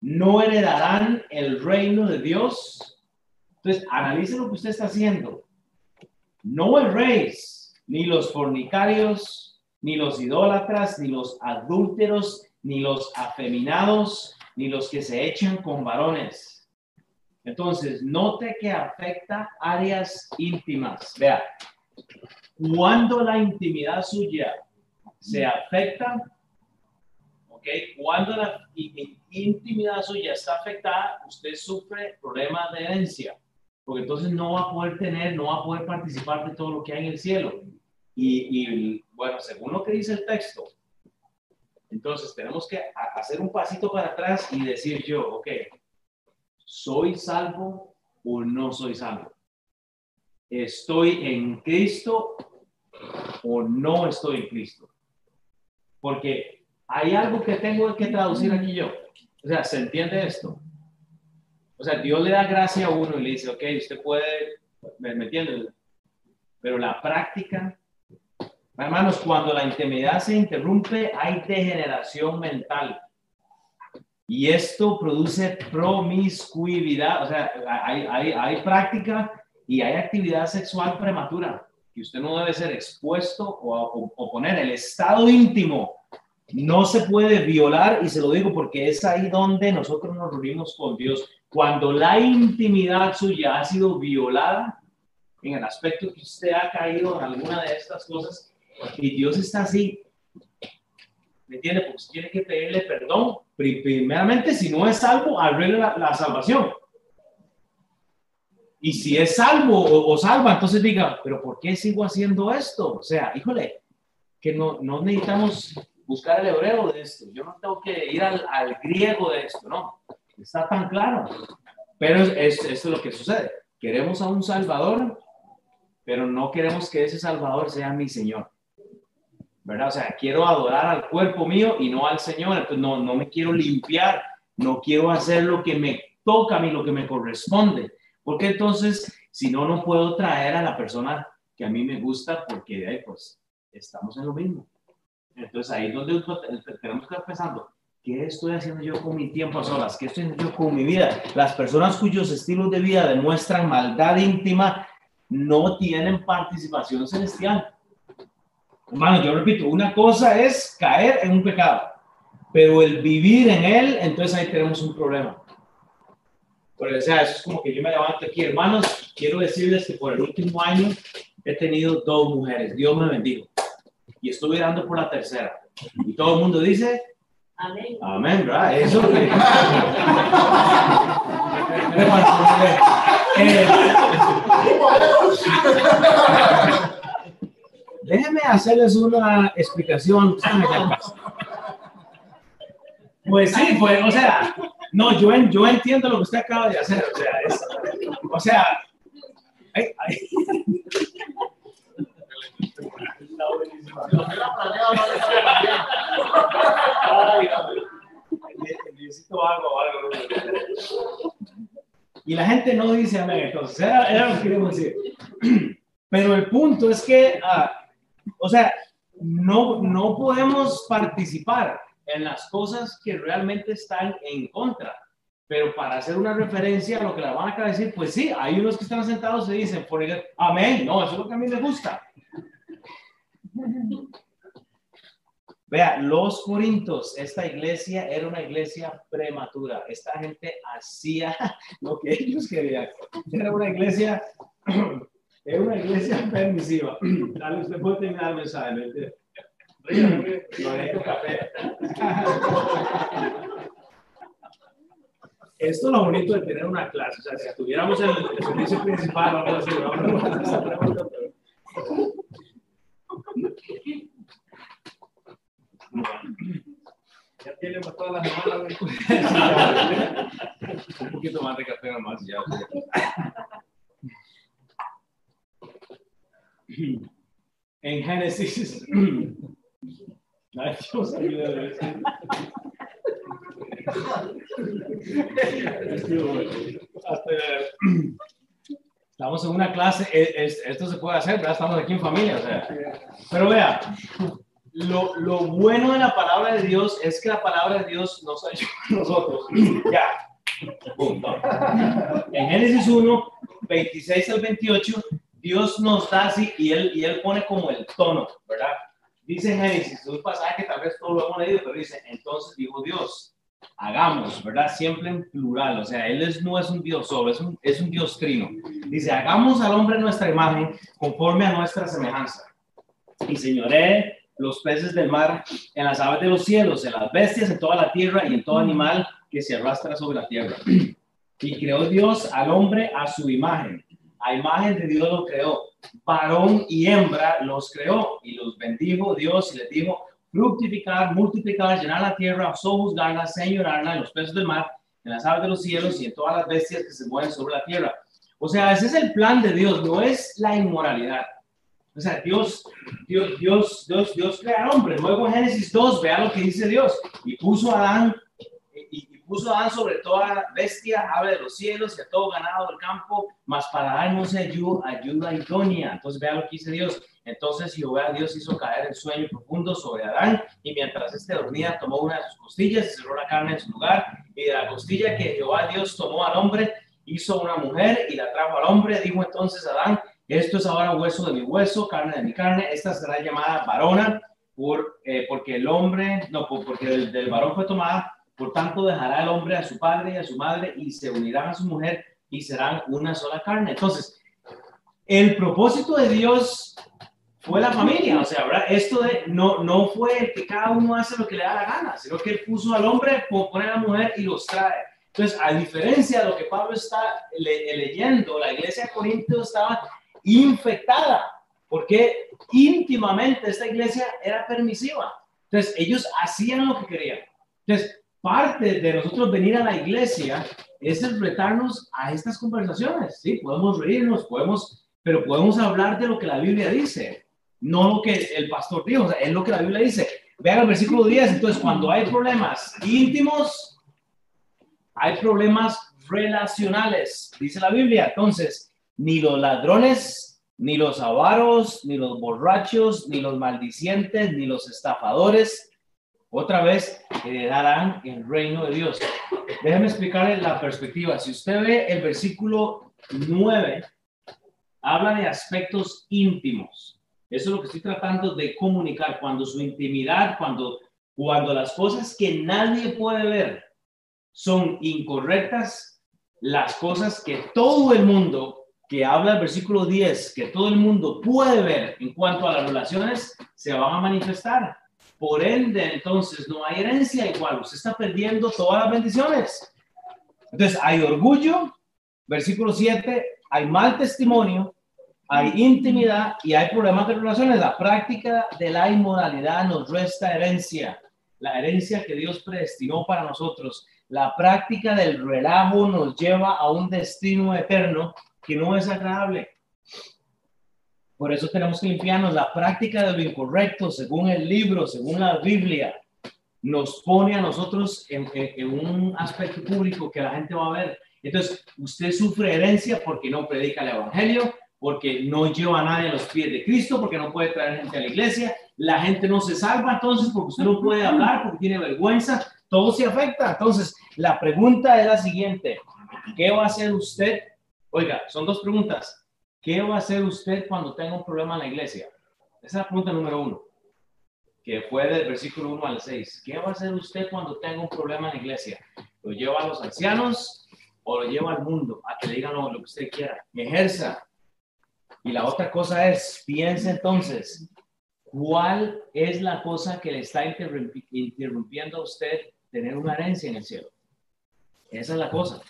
no heredarán el reino de Dios? Entonces, analice lo que usted está haciendo. No rey ni los fornicarios, ni los idólatras, ni los adúlteros, ni los afeminados, ni los que se echan con varones. Entonces, note que afecta áreas íntimas. Vea, cuando la intimidad suya se afecta, ¿ok? Cuando la intimidad suya está afectada, usted sufre problemas de herencia, porque entonces no va a poder tener, no va a poder participar de todo lo que hay en el cielo. Y, bueno, según lo que dice el texto, entonces tenemos que hacer un pasito para atrás y decir yo, ok, ¿soy salvo o no soy salvo? ¿Estoy en Cristo o no estoy en Cristo? Porque hay algo que tengo que traducir aquí yo. O sea, ¿se entiende esto? O sea, Dios le da gracia a uno y le dice, ok, usted puede, ¿me, entiende? Pero la práctica Hermanos, cuando la intimidad se interrumpe, hay degeneración mental. Y esto produce promiscuidad, o sea, hay, hay, hay práctica y hay actividad sexual prematura, que usted no debe ser expuesto o, o, poner. El estado íntimo no se puede violar, y se lo digo porque es ahí donde nosotros nos reunimos con Dios. Cuando la intimidad suya ha sido violada, en el aspecto que usted ha caído en alguna de estas cosas, y Dios está así. ¿Me entiende? Porque tiene que pedirle perdón. Primeramente, si no es salvo, arregle la, salvación. Y si es salvo o, salva, entonces diga, pero ¿por qué sigo haciendo esto? O sea, híjole, que no, no necesitamos buscar el hebreo de esto. Yo no tengo que ir al, al griego de esto, no. Está tan claro. Pero es, esto es lo que sucede. Queremos a un Salvador, pero no queremos que ese Salvador sea mi Señor. ¿verdad? O sea, quiero adorar al cuerpo mío y no al Señor, entonces no, no me quiero limpiar, no quiero hacer lo que me toca a mí, lo que me corresponde, porque entonces, si no, no puedo traer a la persona que a mí me gusta, porque de ahí, pues, estamos en lo mismo. Entonces, ahí es donde tenemos que estar pensando, ¿qué estoy haciendo yo con mi tiempo a solas? ¿Qué estoy haciendo yo con mi vida? Las personas cuyos estilos de vida demuestran maldad íntima no tienen participación celestial. Hermano, yo repito, una cosa es caer en un pecado, pero el vivir en él, entonces ahí tenemos un problema. Porque, o sea, eso es como que yo me levanto aquí, hermanos, quiero decirles que por el último año he tenido dos mujeres, Dios me bendiga. Y estoy dando por la tercera. Y todo el mundo dice, Amén. Amén, ¿verdad? Eso. eh, Déjenme hacerles una explicación. Pues sí, pues, o sea, no, yo, yo entiendo lo que usted acaba de hacer. O sea, es, o sea, ay, ay. necesito algo, algo. Y la gente no dice amén. Entonces, era, era lo que queríamos decir. Pero el punto es que uh, o sea, no, no podemos participar en las cosas que realmente están en contra. Pero para hacer una referencia a lo que la van a decir, pues sí, hay unos que están sentados y dicen, por amén, no, eso es lo que a mí me gusta. Vea, los Corintos, esta iglesia era una iglesia prematura. Esta gente hacía lo que ellos querían. Era una iglesia es una iglesia permisiva. Dale, usted puede terminar el mensaje. Esto es lo bonito de tener una clase. O sea, si estuviéramos en el, servicio principal, vamos a hacer pregunta, Ya tiene toda la semana. Un poquito más de café nomás ya. En Génesis. Ay, Dios, ayúdame. Estamos en una clase, esto se puede hacer, ¿verdad? Estamos aquí en familia, o sea. Pero vea, lo, lo, bueno de la palabra de Dios es que la palabra de Dios nos ayuda a nosotros. Ya. Punto. En Génesis 1, 26 al 28, Dios nos da así y él, y él pone como el tono, ¿verdad? Dice Génesis, un pasaje que tal vez todos lo hemos leído, pero dice, entonces dijo Dios, hagamos, ¿verdad? Siempre en plural, o sea, Él es, no es un Dios solo, es un, es un Dios trino. Dice, hagamos al hombre nuestra imagen conforme a nuestra semejanza. Y señoré los peces del mar, en las aves de los cielos, en las bestias, en toda la tierra y en todo animal que se arrastra sobre la tierra. Y creó Dios al hombre a su imagen. A imagen de Dios lo creó. Varón y hembra los creó y los bendijo Dios y les dijo, fructificar, multiplicar, llenar la tierra, sojuzgarla, señorarla en los peces del mar, en las aves de los cielos y en todas las bestias que se mueven sobre la tierra. O sea, ese es el plan de Dios, no es la inmoralidad. O sea, Dios, Dios, Dios, Dios, Dios crea al hombre. Luego en Génesis 2, vea lo que dice Dios. Y puso a Adán puso a Adán sobre toda bestia, ave de los cielos y a todo ganado del campo, mas para darnos ayuda, ayuda idónea. Entonces vea lo que dice Dios. Entonces Jehová Dios hizo caer el sueño profundo sobre Adán y mientras éste dormía tomó una de sus costillas y cerró la carne en su lugar y de la costilla que Jehová Dios tomó al hombre hizo una mujer y la trajo al hombre. Dijo entonces Adán, esto es ahora hueso de mi hueso, carne de mi carne, esta será llamada varona por, eh, porque el hombre, no, porque del, del varón fue tomada por tanto, dejará el hombre a su padre y a su madre y se unirán a su mujer y serán una sola carne. Entonces, el propósito de Dios fue la familia, o sea, ¿verdad? esto de no, no fue que cada uno hace lo que le da la gana, sino que él puso al hombre, pone a la mujer y los trae. Entonces, a diferencia de lo que Pablo está leyendo, la iglesia de Corinto estaba infectada, porque íntimamente esta iglesia era permisiva. Entonces, ellos hacían lo que querían. Entonces, parte de nosotros venir a la iglesia es enfrentarnos a estas conversaciones, ¿sí? Podemos reírnos, podemos, pero podemos hablar de lo que la Biblia dice, no lo que el pastor dijo, es lo que la Biblia dice. Vean el versículo 10, entonces cuando hay problemas íntimos, hay problemas relacionales, dice la Biblia. Entonces, ni los ladrones, ni los avaros, ni los borrachos, ni los maldicientes, ni los estafadores, otra vez heredarán el reino de Dios. Déjeme explicarle la perspectiva. Si usted ve el versículo 9, habla de aspectos íntimos. Eso es lo que estoy tratando de comunicar. Cuando su intimidad, cuando, cuando las cosas que nadie puede ver son incorrectas, las cosas que todo el mundo, que habla el versículo 10, que todo el mundo puede ver en cuanto a las relaciones, se van a manifestar. Por ende, entonces no hay herencia igual, usted está perdiendo todas las bendiciones. Entonces, hay orgullo, versículo 7, hay mal testimonio, hay intimidad y hay problemas de relaciones. La práctica de la inmoralidad nos resta herencia, la herencia que Dios predestinó para nosotros. La práctica del relajo nos lleva a un destino eterno que no es agradable. Por eso tenemos que limpiarnos. La práctica de lo incorrecto, según el libro, según la Biblia, nos pone a nosotros en, un aspecto público que la gente va a ver. Entonces, usted sufre herencia porque no predica el Evangelio, porque no lleva a nadie a los pies de Cristo, porque no puede traer gente a la iglesia. La gente no se salva entonces porque usted no puede hablar, porque tiene vergüenza. Todo se afecta. Entonces, la pregunta es la siguiente. ¿Qué va a hacer usted? Oiga, son dos preguntas. ¿Qué va a hacer usted cuando tenga un problema en la iglesia? Esa es la pregunta número uno, que fue del versículo 1 al 6. ¿Qué va a hacer usted cuando tenga un problema en la iglesia? ¿Lo lleva a los ancianos o lo lleva al mundo a que le digan lo, que usted quiera? Ejerza. Y la otra cosa es, piense entonces, ¿cuál es la cosa que le está interrumpiendo a usted tener una herencia en el cielo? Esa es la cosa.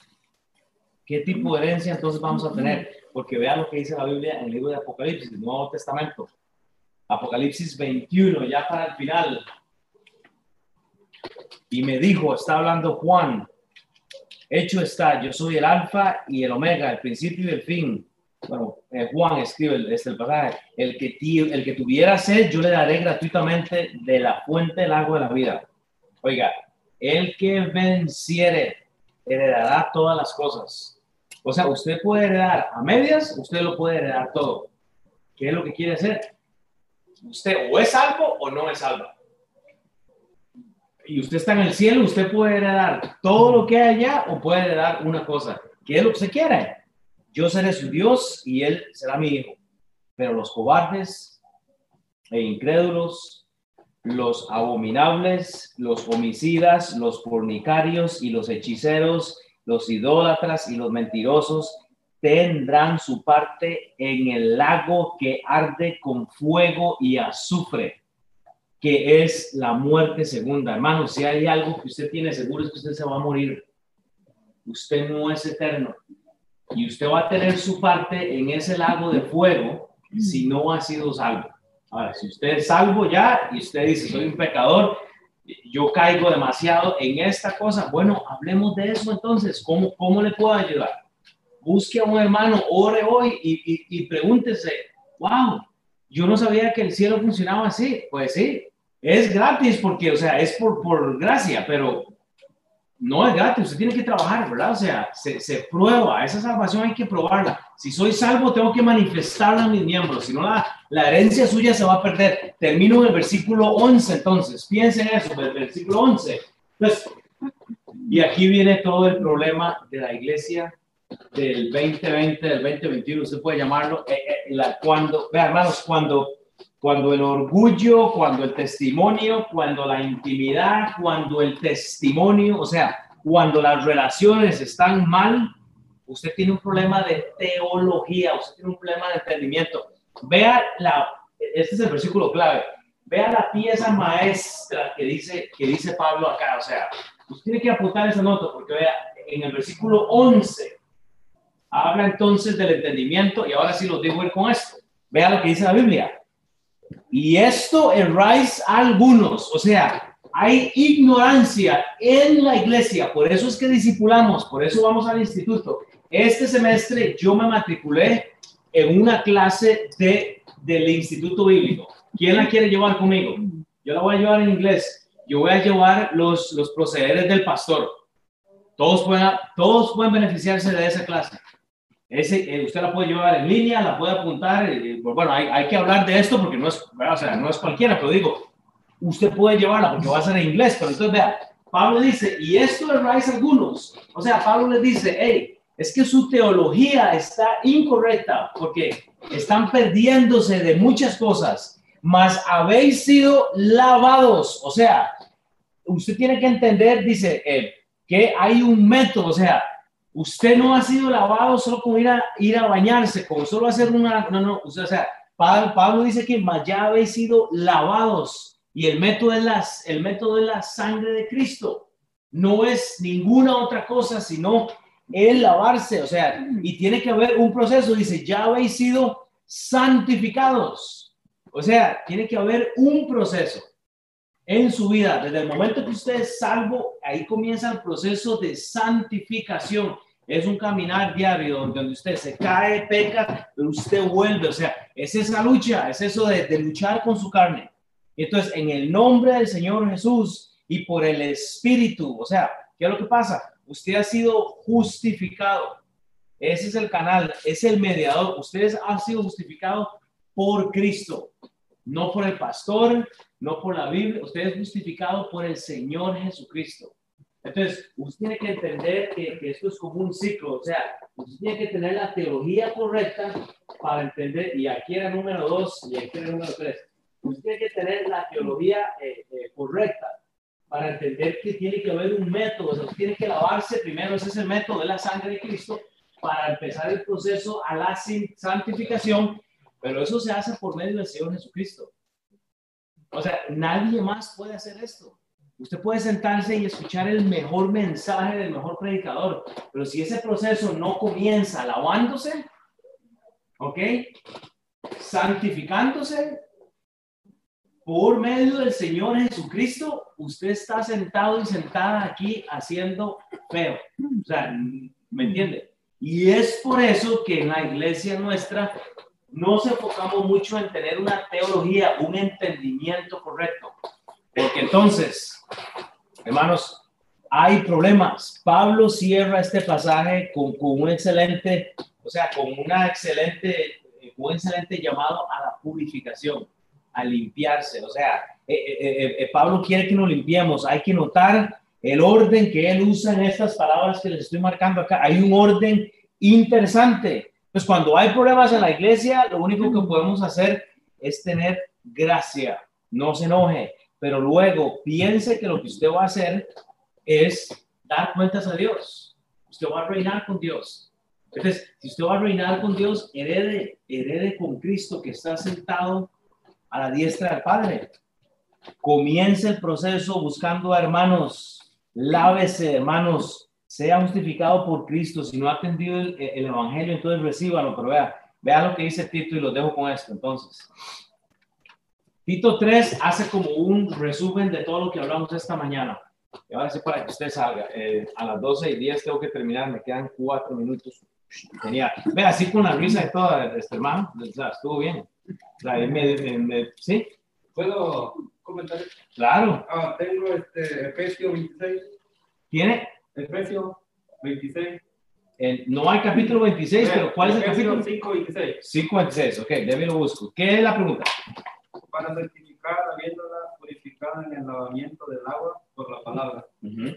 ¿Qué tipo de herencia entonces vamos a tener? Porque vean lo que dice la Biblia en el libro de Apocalipsis, el Nuevo Testamento. Apocalipsis 21, ya para el final. Y me dijo, está hablando Juan, hecho está, yo soy el alfa y el omega, el principio y el fin. Bueno, eh, Juan escribe este el pasaje, el que, el que tuviera sed, yo le daré gratuitamente de la fuente del agua de la vida. Oiga, el que venciere heredará todas las cosas. O sea, usted puede heredar a medias, usted lo puede heredar todo. ¿Qué es lo que quiere hacer? Usted o es salvo o no es salvo y usted está en el cielo, usted puede heredar todo lo que hay allá o puede heredar una cosa. ¿Qué es lo que se quiere? Yo seré su Dios y él será mi hijo. Pero los cobardes e incrédulos, los abominables, los homicidas, los fornicarios y los hechiceros, los idólatras y los mentirosos tendrán su parte en el lago que arde con fuego y azufre que es la muerte segunda. Hermano, si hay algo que usted tiene seguro es que usted se va a morir. Usted no es eterno. Y usted va a tener su parte en ese lago de fuego si no ha sido salvo. Ahora, si usted es salvo ya y usted dice, soy un pecador, yo caigo demasiado en esta cosa, bueno, hablemos de eso entonces. ¿Cómo, cómo le puedo ayudar? Busque a un hermano, ore hoy y, y, pregúntese, wow, yo no sabía que el cielo funcionaba así. Pues sí, es gratis porque, o sea, es por, por gracia, pero no es gratis, usted tiene que trabajar, ¿verdad? O sea, se, se, prueba, esa salvación hay que probarla. Si soy salvo, tengo que manifestarla a mis miembros, si no, la, la herencia suya se va a perder. Termino en el versículo 11, entonces, piensen eso, el versículo 11. Pues, y aquí viene todo el problema de la iglesia del 2020, del 2021, usted puede llamarlo, eh, eh, la, cuando, vean hermanos, cuando cuando el orgullo, cuando el testimonio, cuando la intimidad, cuando el testimonio, o sea, cuando las relaciones están mal, usted tiene un problema de teología, usted tiene un problema de entendimiento. Vea la, este es el versículo clave, vea la pieza maestra que dice, que dice Pablo acá, o sea, usted tiene que apuntar esa nota porque vea, en el versículo 11 habla entonces del entendimiento y ahora sí lo digo ir con esto. Vea lo que dice la Biblia. Y esto erráis algunos, o sea, hay ignorancia en la iglesia, por eso es que discipulamos, por eso vamos al instituto. Este semestre yo me matriculé en una clase de, del instituto bíblico. ¿Quién la quiere llevar conmigo? Yo la voy a llevar en inglés. Yo voy a llevar los, los procederes del pastor. Todos pueden, todos pueden beneficiarse de esa clase. Ese, eh, usted la puede llevar en línea, la puede apuntar. Eh, eh, pues bueno, hay, hay, que hablar de esto porque no es, o sea, no es cualquiera, pero digo, usted puede llevarla porque va a ser en inglés. Pero entonces, vea, Pablo dice, y esto erráis algunos. O sea, Pablo les dice, hey, es que su teología está incorrecta porque están perdiéndose de muchas cosas, mas habéis sido lavados. O sea, usted tiene que entender, dice, que hay un método, o sea, Usted no ha sido lavado solo con ir a, ir a bañarse, con solo hacer una... No, no, o sea, Pablo, dice que ya habéis sido lavados y el método, es las, el método de la sangre de Cristo. No es ninguna otra cosa sino el lavarse, o sea, y tiene que haber un proceso, dice, ya habéis sido santificados. O sea, tiene que haber un proceso en su vida, desde el momento que usted es salvo, ahí comienza el proceso de santificación. Es un caminar diario donde usted se cae, peca, pero usted vuelve. O sea, es esa lucha, es eso de, de luchar con su carne. Entonces, en el nombre del Señor Jesús y por el Espíritu, o sea, ¿qué es lo que pasa? Usted ha sido justificado. Ese es el canal, es el mediador. Ustedes han sido justificados por Cristo, no por el pastor, no por la Biblia, usted es justificado por el Señor Jesucristo. Entonces, usted tiene que entender que, esto es como un ciclo, o sea, usted tiene que tener la teología correcta para entender, y aquí era número dos y aquí era número tres, usted tiene que tener la teología eh, eh, correcta para entender que tiene que haber un método, o sea, tiene que lavarse primero, ese es el método de la sangre de Cristo, para empezar el proceso a la santificación, pero eso se hace por medio del Señor Jesucristo. O sea, nadie más puede hacer esto. Usted puede sentarse y escuchar el mejor mensaje del mejor predicador, pero si ese proceso no comienza lavándose, ¿ok? Santificándose por medio del Señor Jesucristo, usted está sentado y sentada aquí haciendo feo. O sea, ¿me entiende? Y es por eso que en la iglesia nuestra no se enfocamos mucho en tener una teología, un entendimiento correcto. Porque entonces, hermanos, hay problemas. Pablo cierra este pasaje con, con un excelente, o sea, con una excelente, un excelente llamado a la purificación, a limpiarse. O sea, eh, eh, eh, Pablo quiere que nos limpiemos. Hay que notar el orden que él usa en estas palabras que les estoy marcando acá. Hay un orden interesante. Pues cuando hay problemas en la iglesia, lo único que podemos hacer es tener gracia. No se enoje, pero luego piense que lo que usted va a hacer es dar cuentas a Dios. Usted va a reinar con Dios. Entonces, si usted va a reinar con Dios, herede, herede con Cristo que está sentado a la diestra del Padre. Comience el proceso buscando a hermanos, lávese, hermanos, sea justificado por Cristo. Si no ha atendido el, el Evangelio, entonces recíbalo, pero vea, vea lo que dice Tito y lo dejo con esto. Entonces, Tito 3 hace como un resumen de todo lo que hablamos esta mañana. Y ahora sí, para que usted salga. Eh, a las 12 y 10 tengo que terminar, me quedan cuatro minutos. Tenía, ve, así con la risa y todo, este hermano, o estuvo bien. Me, me, me, ¿Sí? ¿Puedo comentar? Claro. Ah, tengo este Efesios 26. ¿Tiene? Efesios 26. Eh, no hay capítulo 26, pero ¿cuál es el capítulo? 5, 26. 5, 26, ok, déme lo busco. ¿Qué es la pregunta? Para certificar, habiéndola purificada en el lavamiento del agua por la palabra. Uh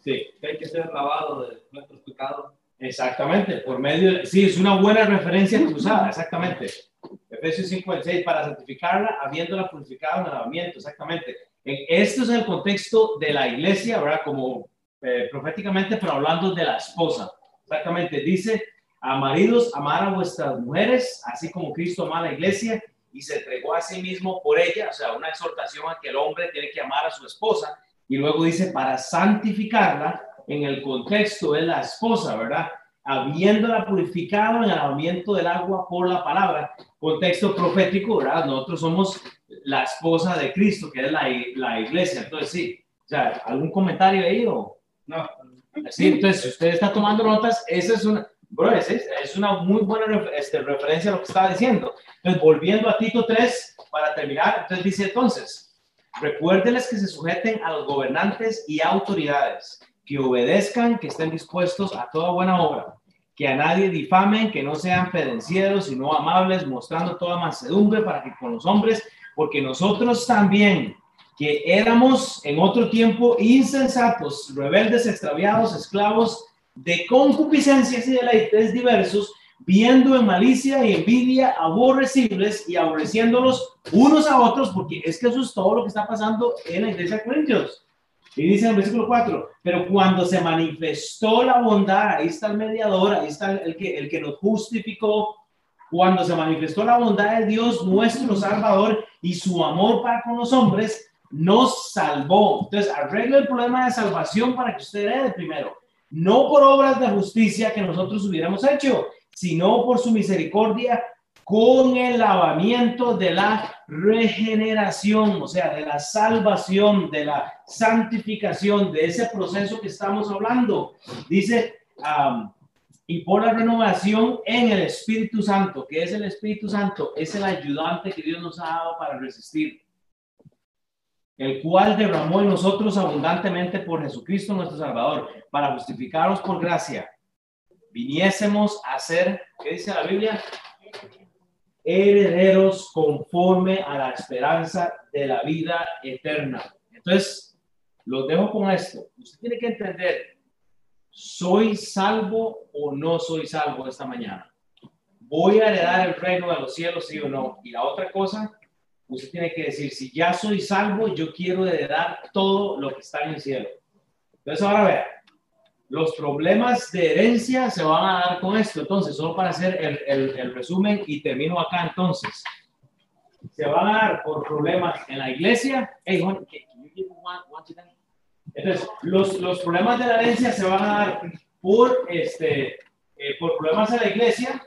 Sí, Que hay que ser lavado de nuestros pecados. Exactamente, por medio, de- sí, es una buena referencia usaba, exactamente. Efesios 5, 6, para santificarla, habiéndola purificado en lavamiento, exactamente. En, esto es el contexto de la iglesia, ¿verdad? Como eh, proféticamente, pero hablando de la esposa. Exactamente, dice, a maridos, amar a vuestras mujeres, así como Cristo ama a la iglesia y se entregó a sí mismo por ella, o sea, una exhortación a que el hombre tiene que amar a su esposa. Y luego dice, para santificarla, en el contexto de la esposa, ¿verdad? Habiéndola purificado en el lavamiento del agua por la palabra, contexto profético, ¿verdad? Nosotros somos la esposa de Cristo, que es la, la iglesia. Entonces, sí, o sea, ¿algún comentario ahí o...? No, Sí, entonces, si usted está tomando notas, esa es una, bro, es, es una muy buena este, referencia a lo que estaba diciendo. Entonces, volviendo a Tito 3, para terminar, entonces dice entonces, recuérdeles que se sujeten a los gobernantes y autoridades, que obedezcan, que estén dispuestos a toda buena obra, que a nadie difamen, que no sean pedencieros, sino amables, mostrando toda mansedumbre para que con los hombres, porque nosotros también, que éramos en otro tiempo insensatos, rebeldes, extraviados, esclavos de concupiscencias y deleites diversos, viendo en malicia y envidia aborrecibles y aborreciéndolos unos a otros, porque es que eso es todo lo que está pasando en la iglesia de Corintios. Y dice en el versículo 4, pero cuando se manifestó la bondad, ahí está el mediador, ahí está el que, el que nos justificó, cuando se manifestó la bondad de Dios, nuestro Salvador, y su amor para con los hombres, nos salvó. Entonces, arregla el problema de salvación para que usted herede primero. No por obras de justicia que nosotros hubiéramos hecho, sino por su misericordia con el lavamiento de la regeneración, o sea, de la salvación, de la santificación, de ese proceso que estamos hablando. Dice, y por la renovación en el Espíritu Santo, que es el Espíritu Santo, es el ayudante que Dios nos ha dado para resistir, el cual derramó en nosotros abundantemente por Jesucristo nuestro Salvador, para justificarnos por gracia, viniésemos a ser, ¿qué dice la Biblia? Herederos conforme a la esperanza de la vida eterna. Entonces, los dejo con esto. Usted tiene que entender, ¿soy salvo o no soy salvo esta mañana? ¿Voy a heredar el reino de los cielos, sí o no? Y la otra cosa, usted tiene que decir, si ya soy salvo, yo quiero heredar todo lo que está en el cielo. Entonces, ahora vea, los problemas de herencia se van a dar con esto. Entonces, solo para hacer el, el, resumen y termino acá entonces. se van a dar por problemas en la iglesia. Entonces, los, los problemas de la herencia se van a dar por, este, eh, por problemas en la iglesia,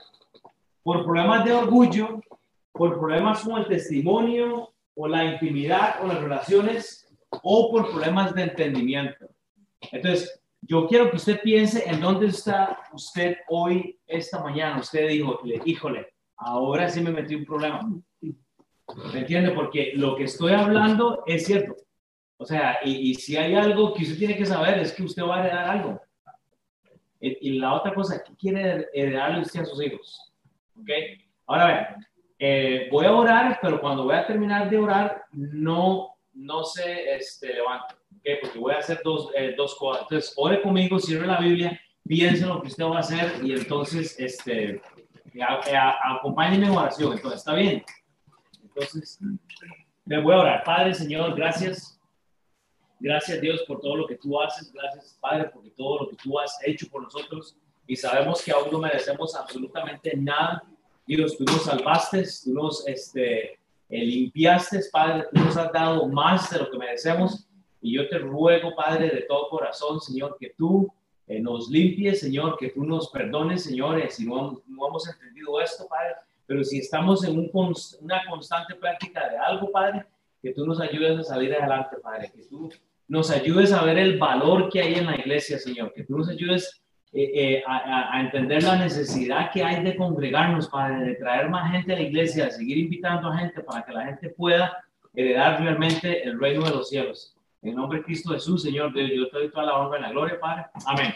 por problemas de orgullo, por problemas con el testimonio o la intimidad o las relaciones, o por problemas de entendimiento. Entonces, yo quiero que usted piense en dónde está usted hoy, esta mañana. Usted dijo, híjole, ahora sí me metí un problema. ¿Me entiende? Porque lo que estoy hablando es cierto. O sea, y, si hay algo que usted tiene que saber es que usted va a heredar algo. Y, la otra cosa, ¿qué quiere heredarle usted a sus hijos? ¿Ok? Ahora vean, eh, voy a orar, pero cuando voy a terminar de orar, no, no se este, levante. ¿Ok? Porque voy a hacer dos, eh, dos cosas. Entonces, ore conmigo, cierre la Biblia, piense en lo que usted va a hacer y entonces, este, acompáñenme en oración. Entonces, ¿está bien? Entonces, me voy a orar. Padre, Señor, gracias Gracias Dios por todo lo que tú haces. Gracias Padre porque todo lo que tú has hecho por nosotros. Y sabemos que aún no merecemos absolutamente nada. Dios, tú nos salvaste, tú nos este, eh, limpiaste, Padre. Tú nos has dado más de lo que merecemos. Y yo te ruego, Padre, de todo corazón, Señor, que tú eh, nos limpies, Señor, que tú nos perdones, señores, si no, no hemos entendido esto, Padre. Pero si estamos en un, una constante práctica de algo, Padre, que tú nos ayudes a salir adelante, Padre, que tú nos ayudes a ver el valor que hay en la iglesia, Señor, que tú nos ayudes eh, eh, a, entender la necesidad que hay de congregarnos, Padre, de traer más gente a la iglesia, de seguir invitando a gente para que la gente pueda heredar realmente el reino de los cielos. En nombre de Cristo Jesús, Señor, yo te doy toda la honra y la gloria, Padre. Amén.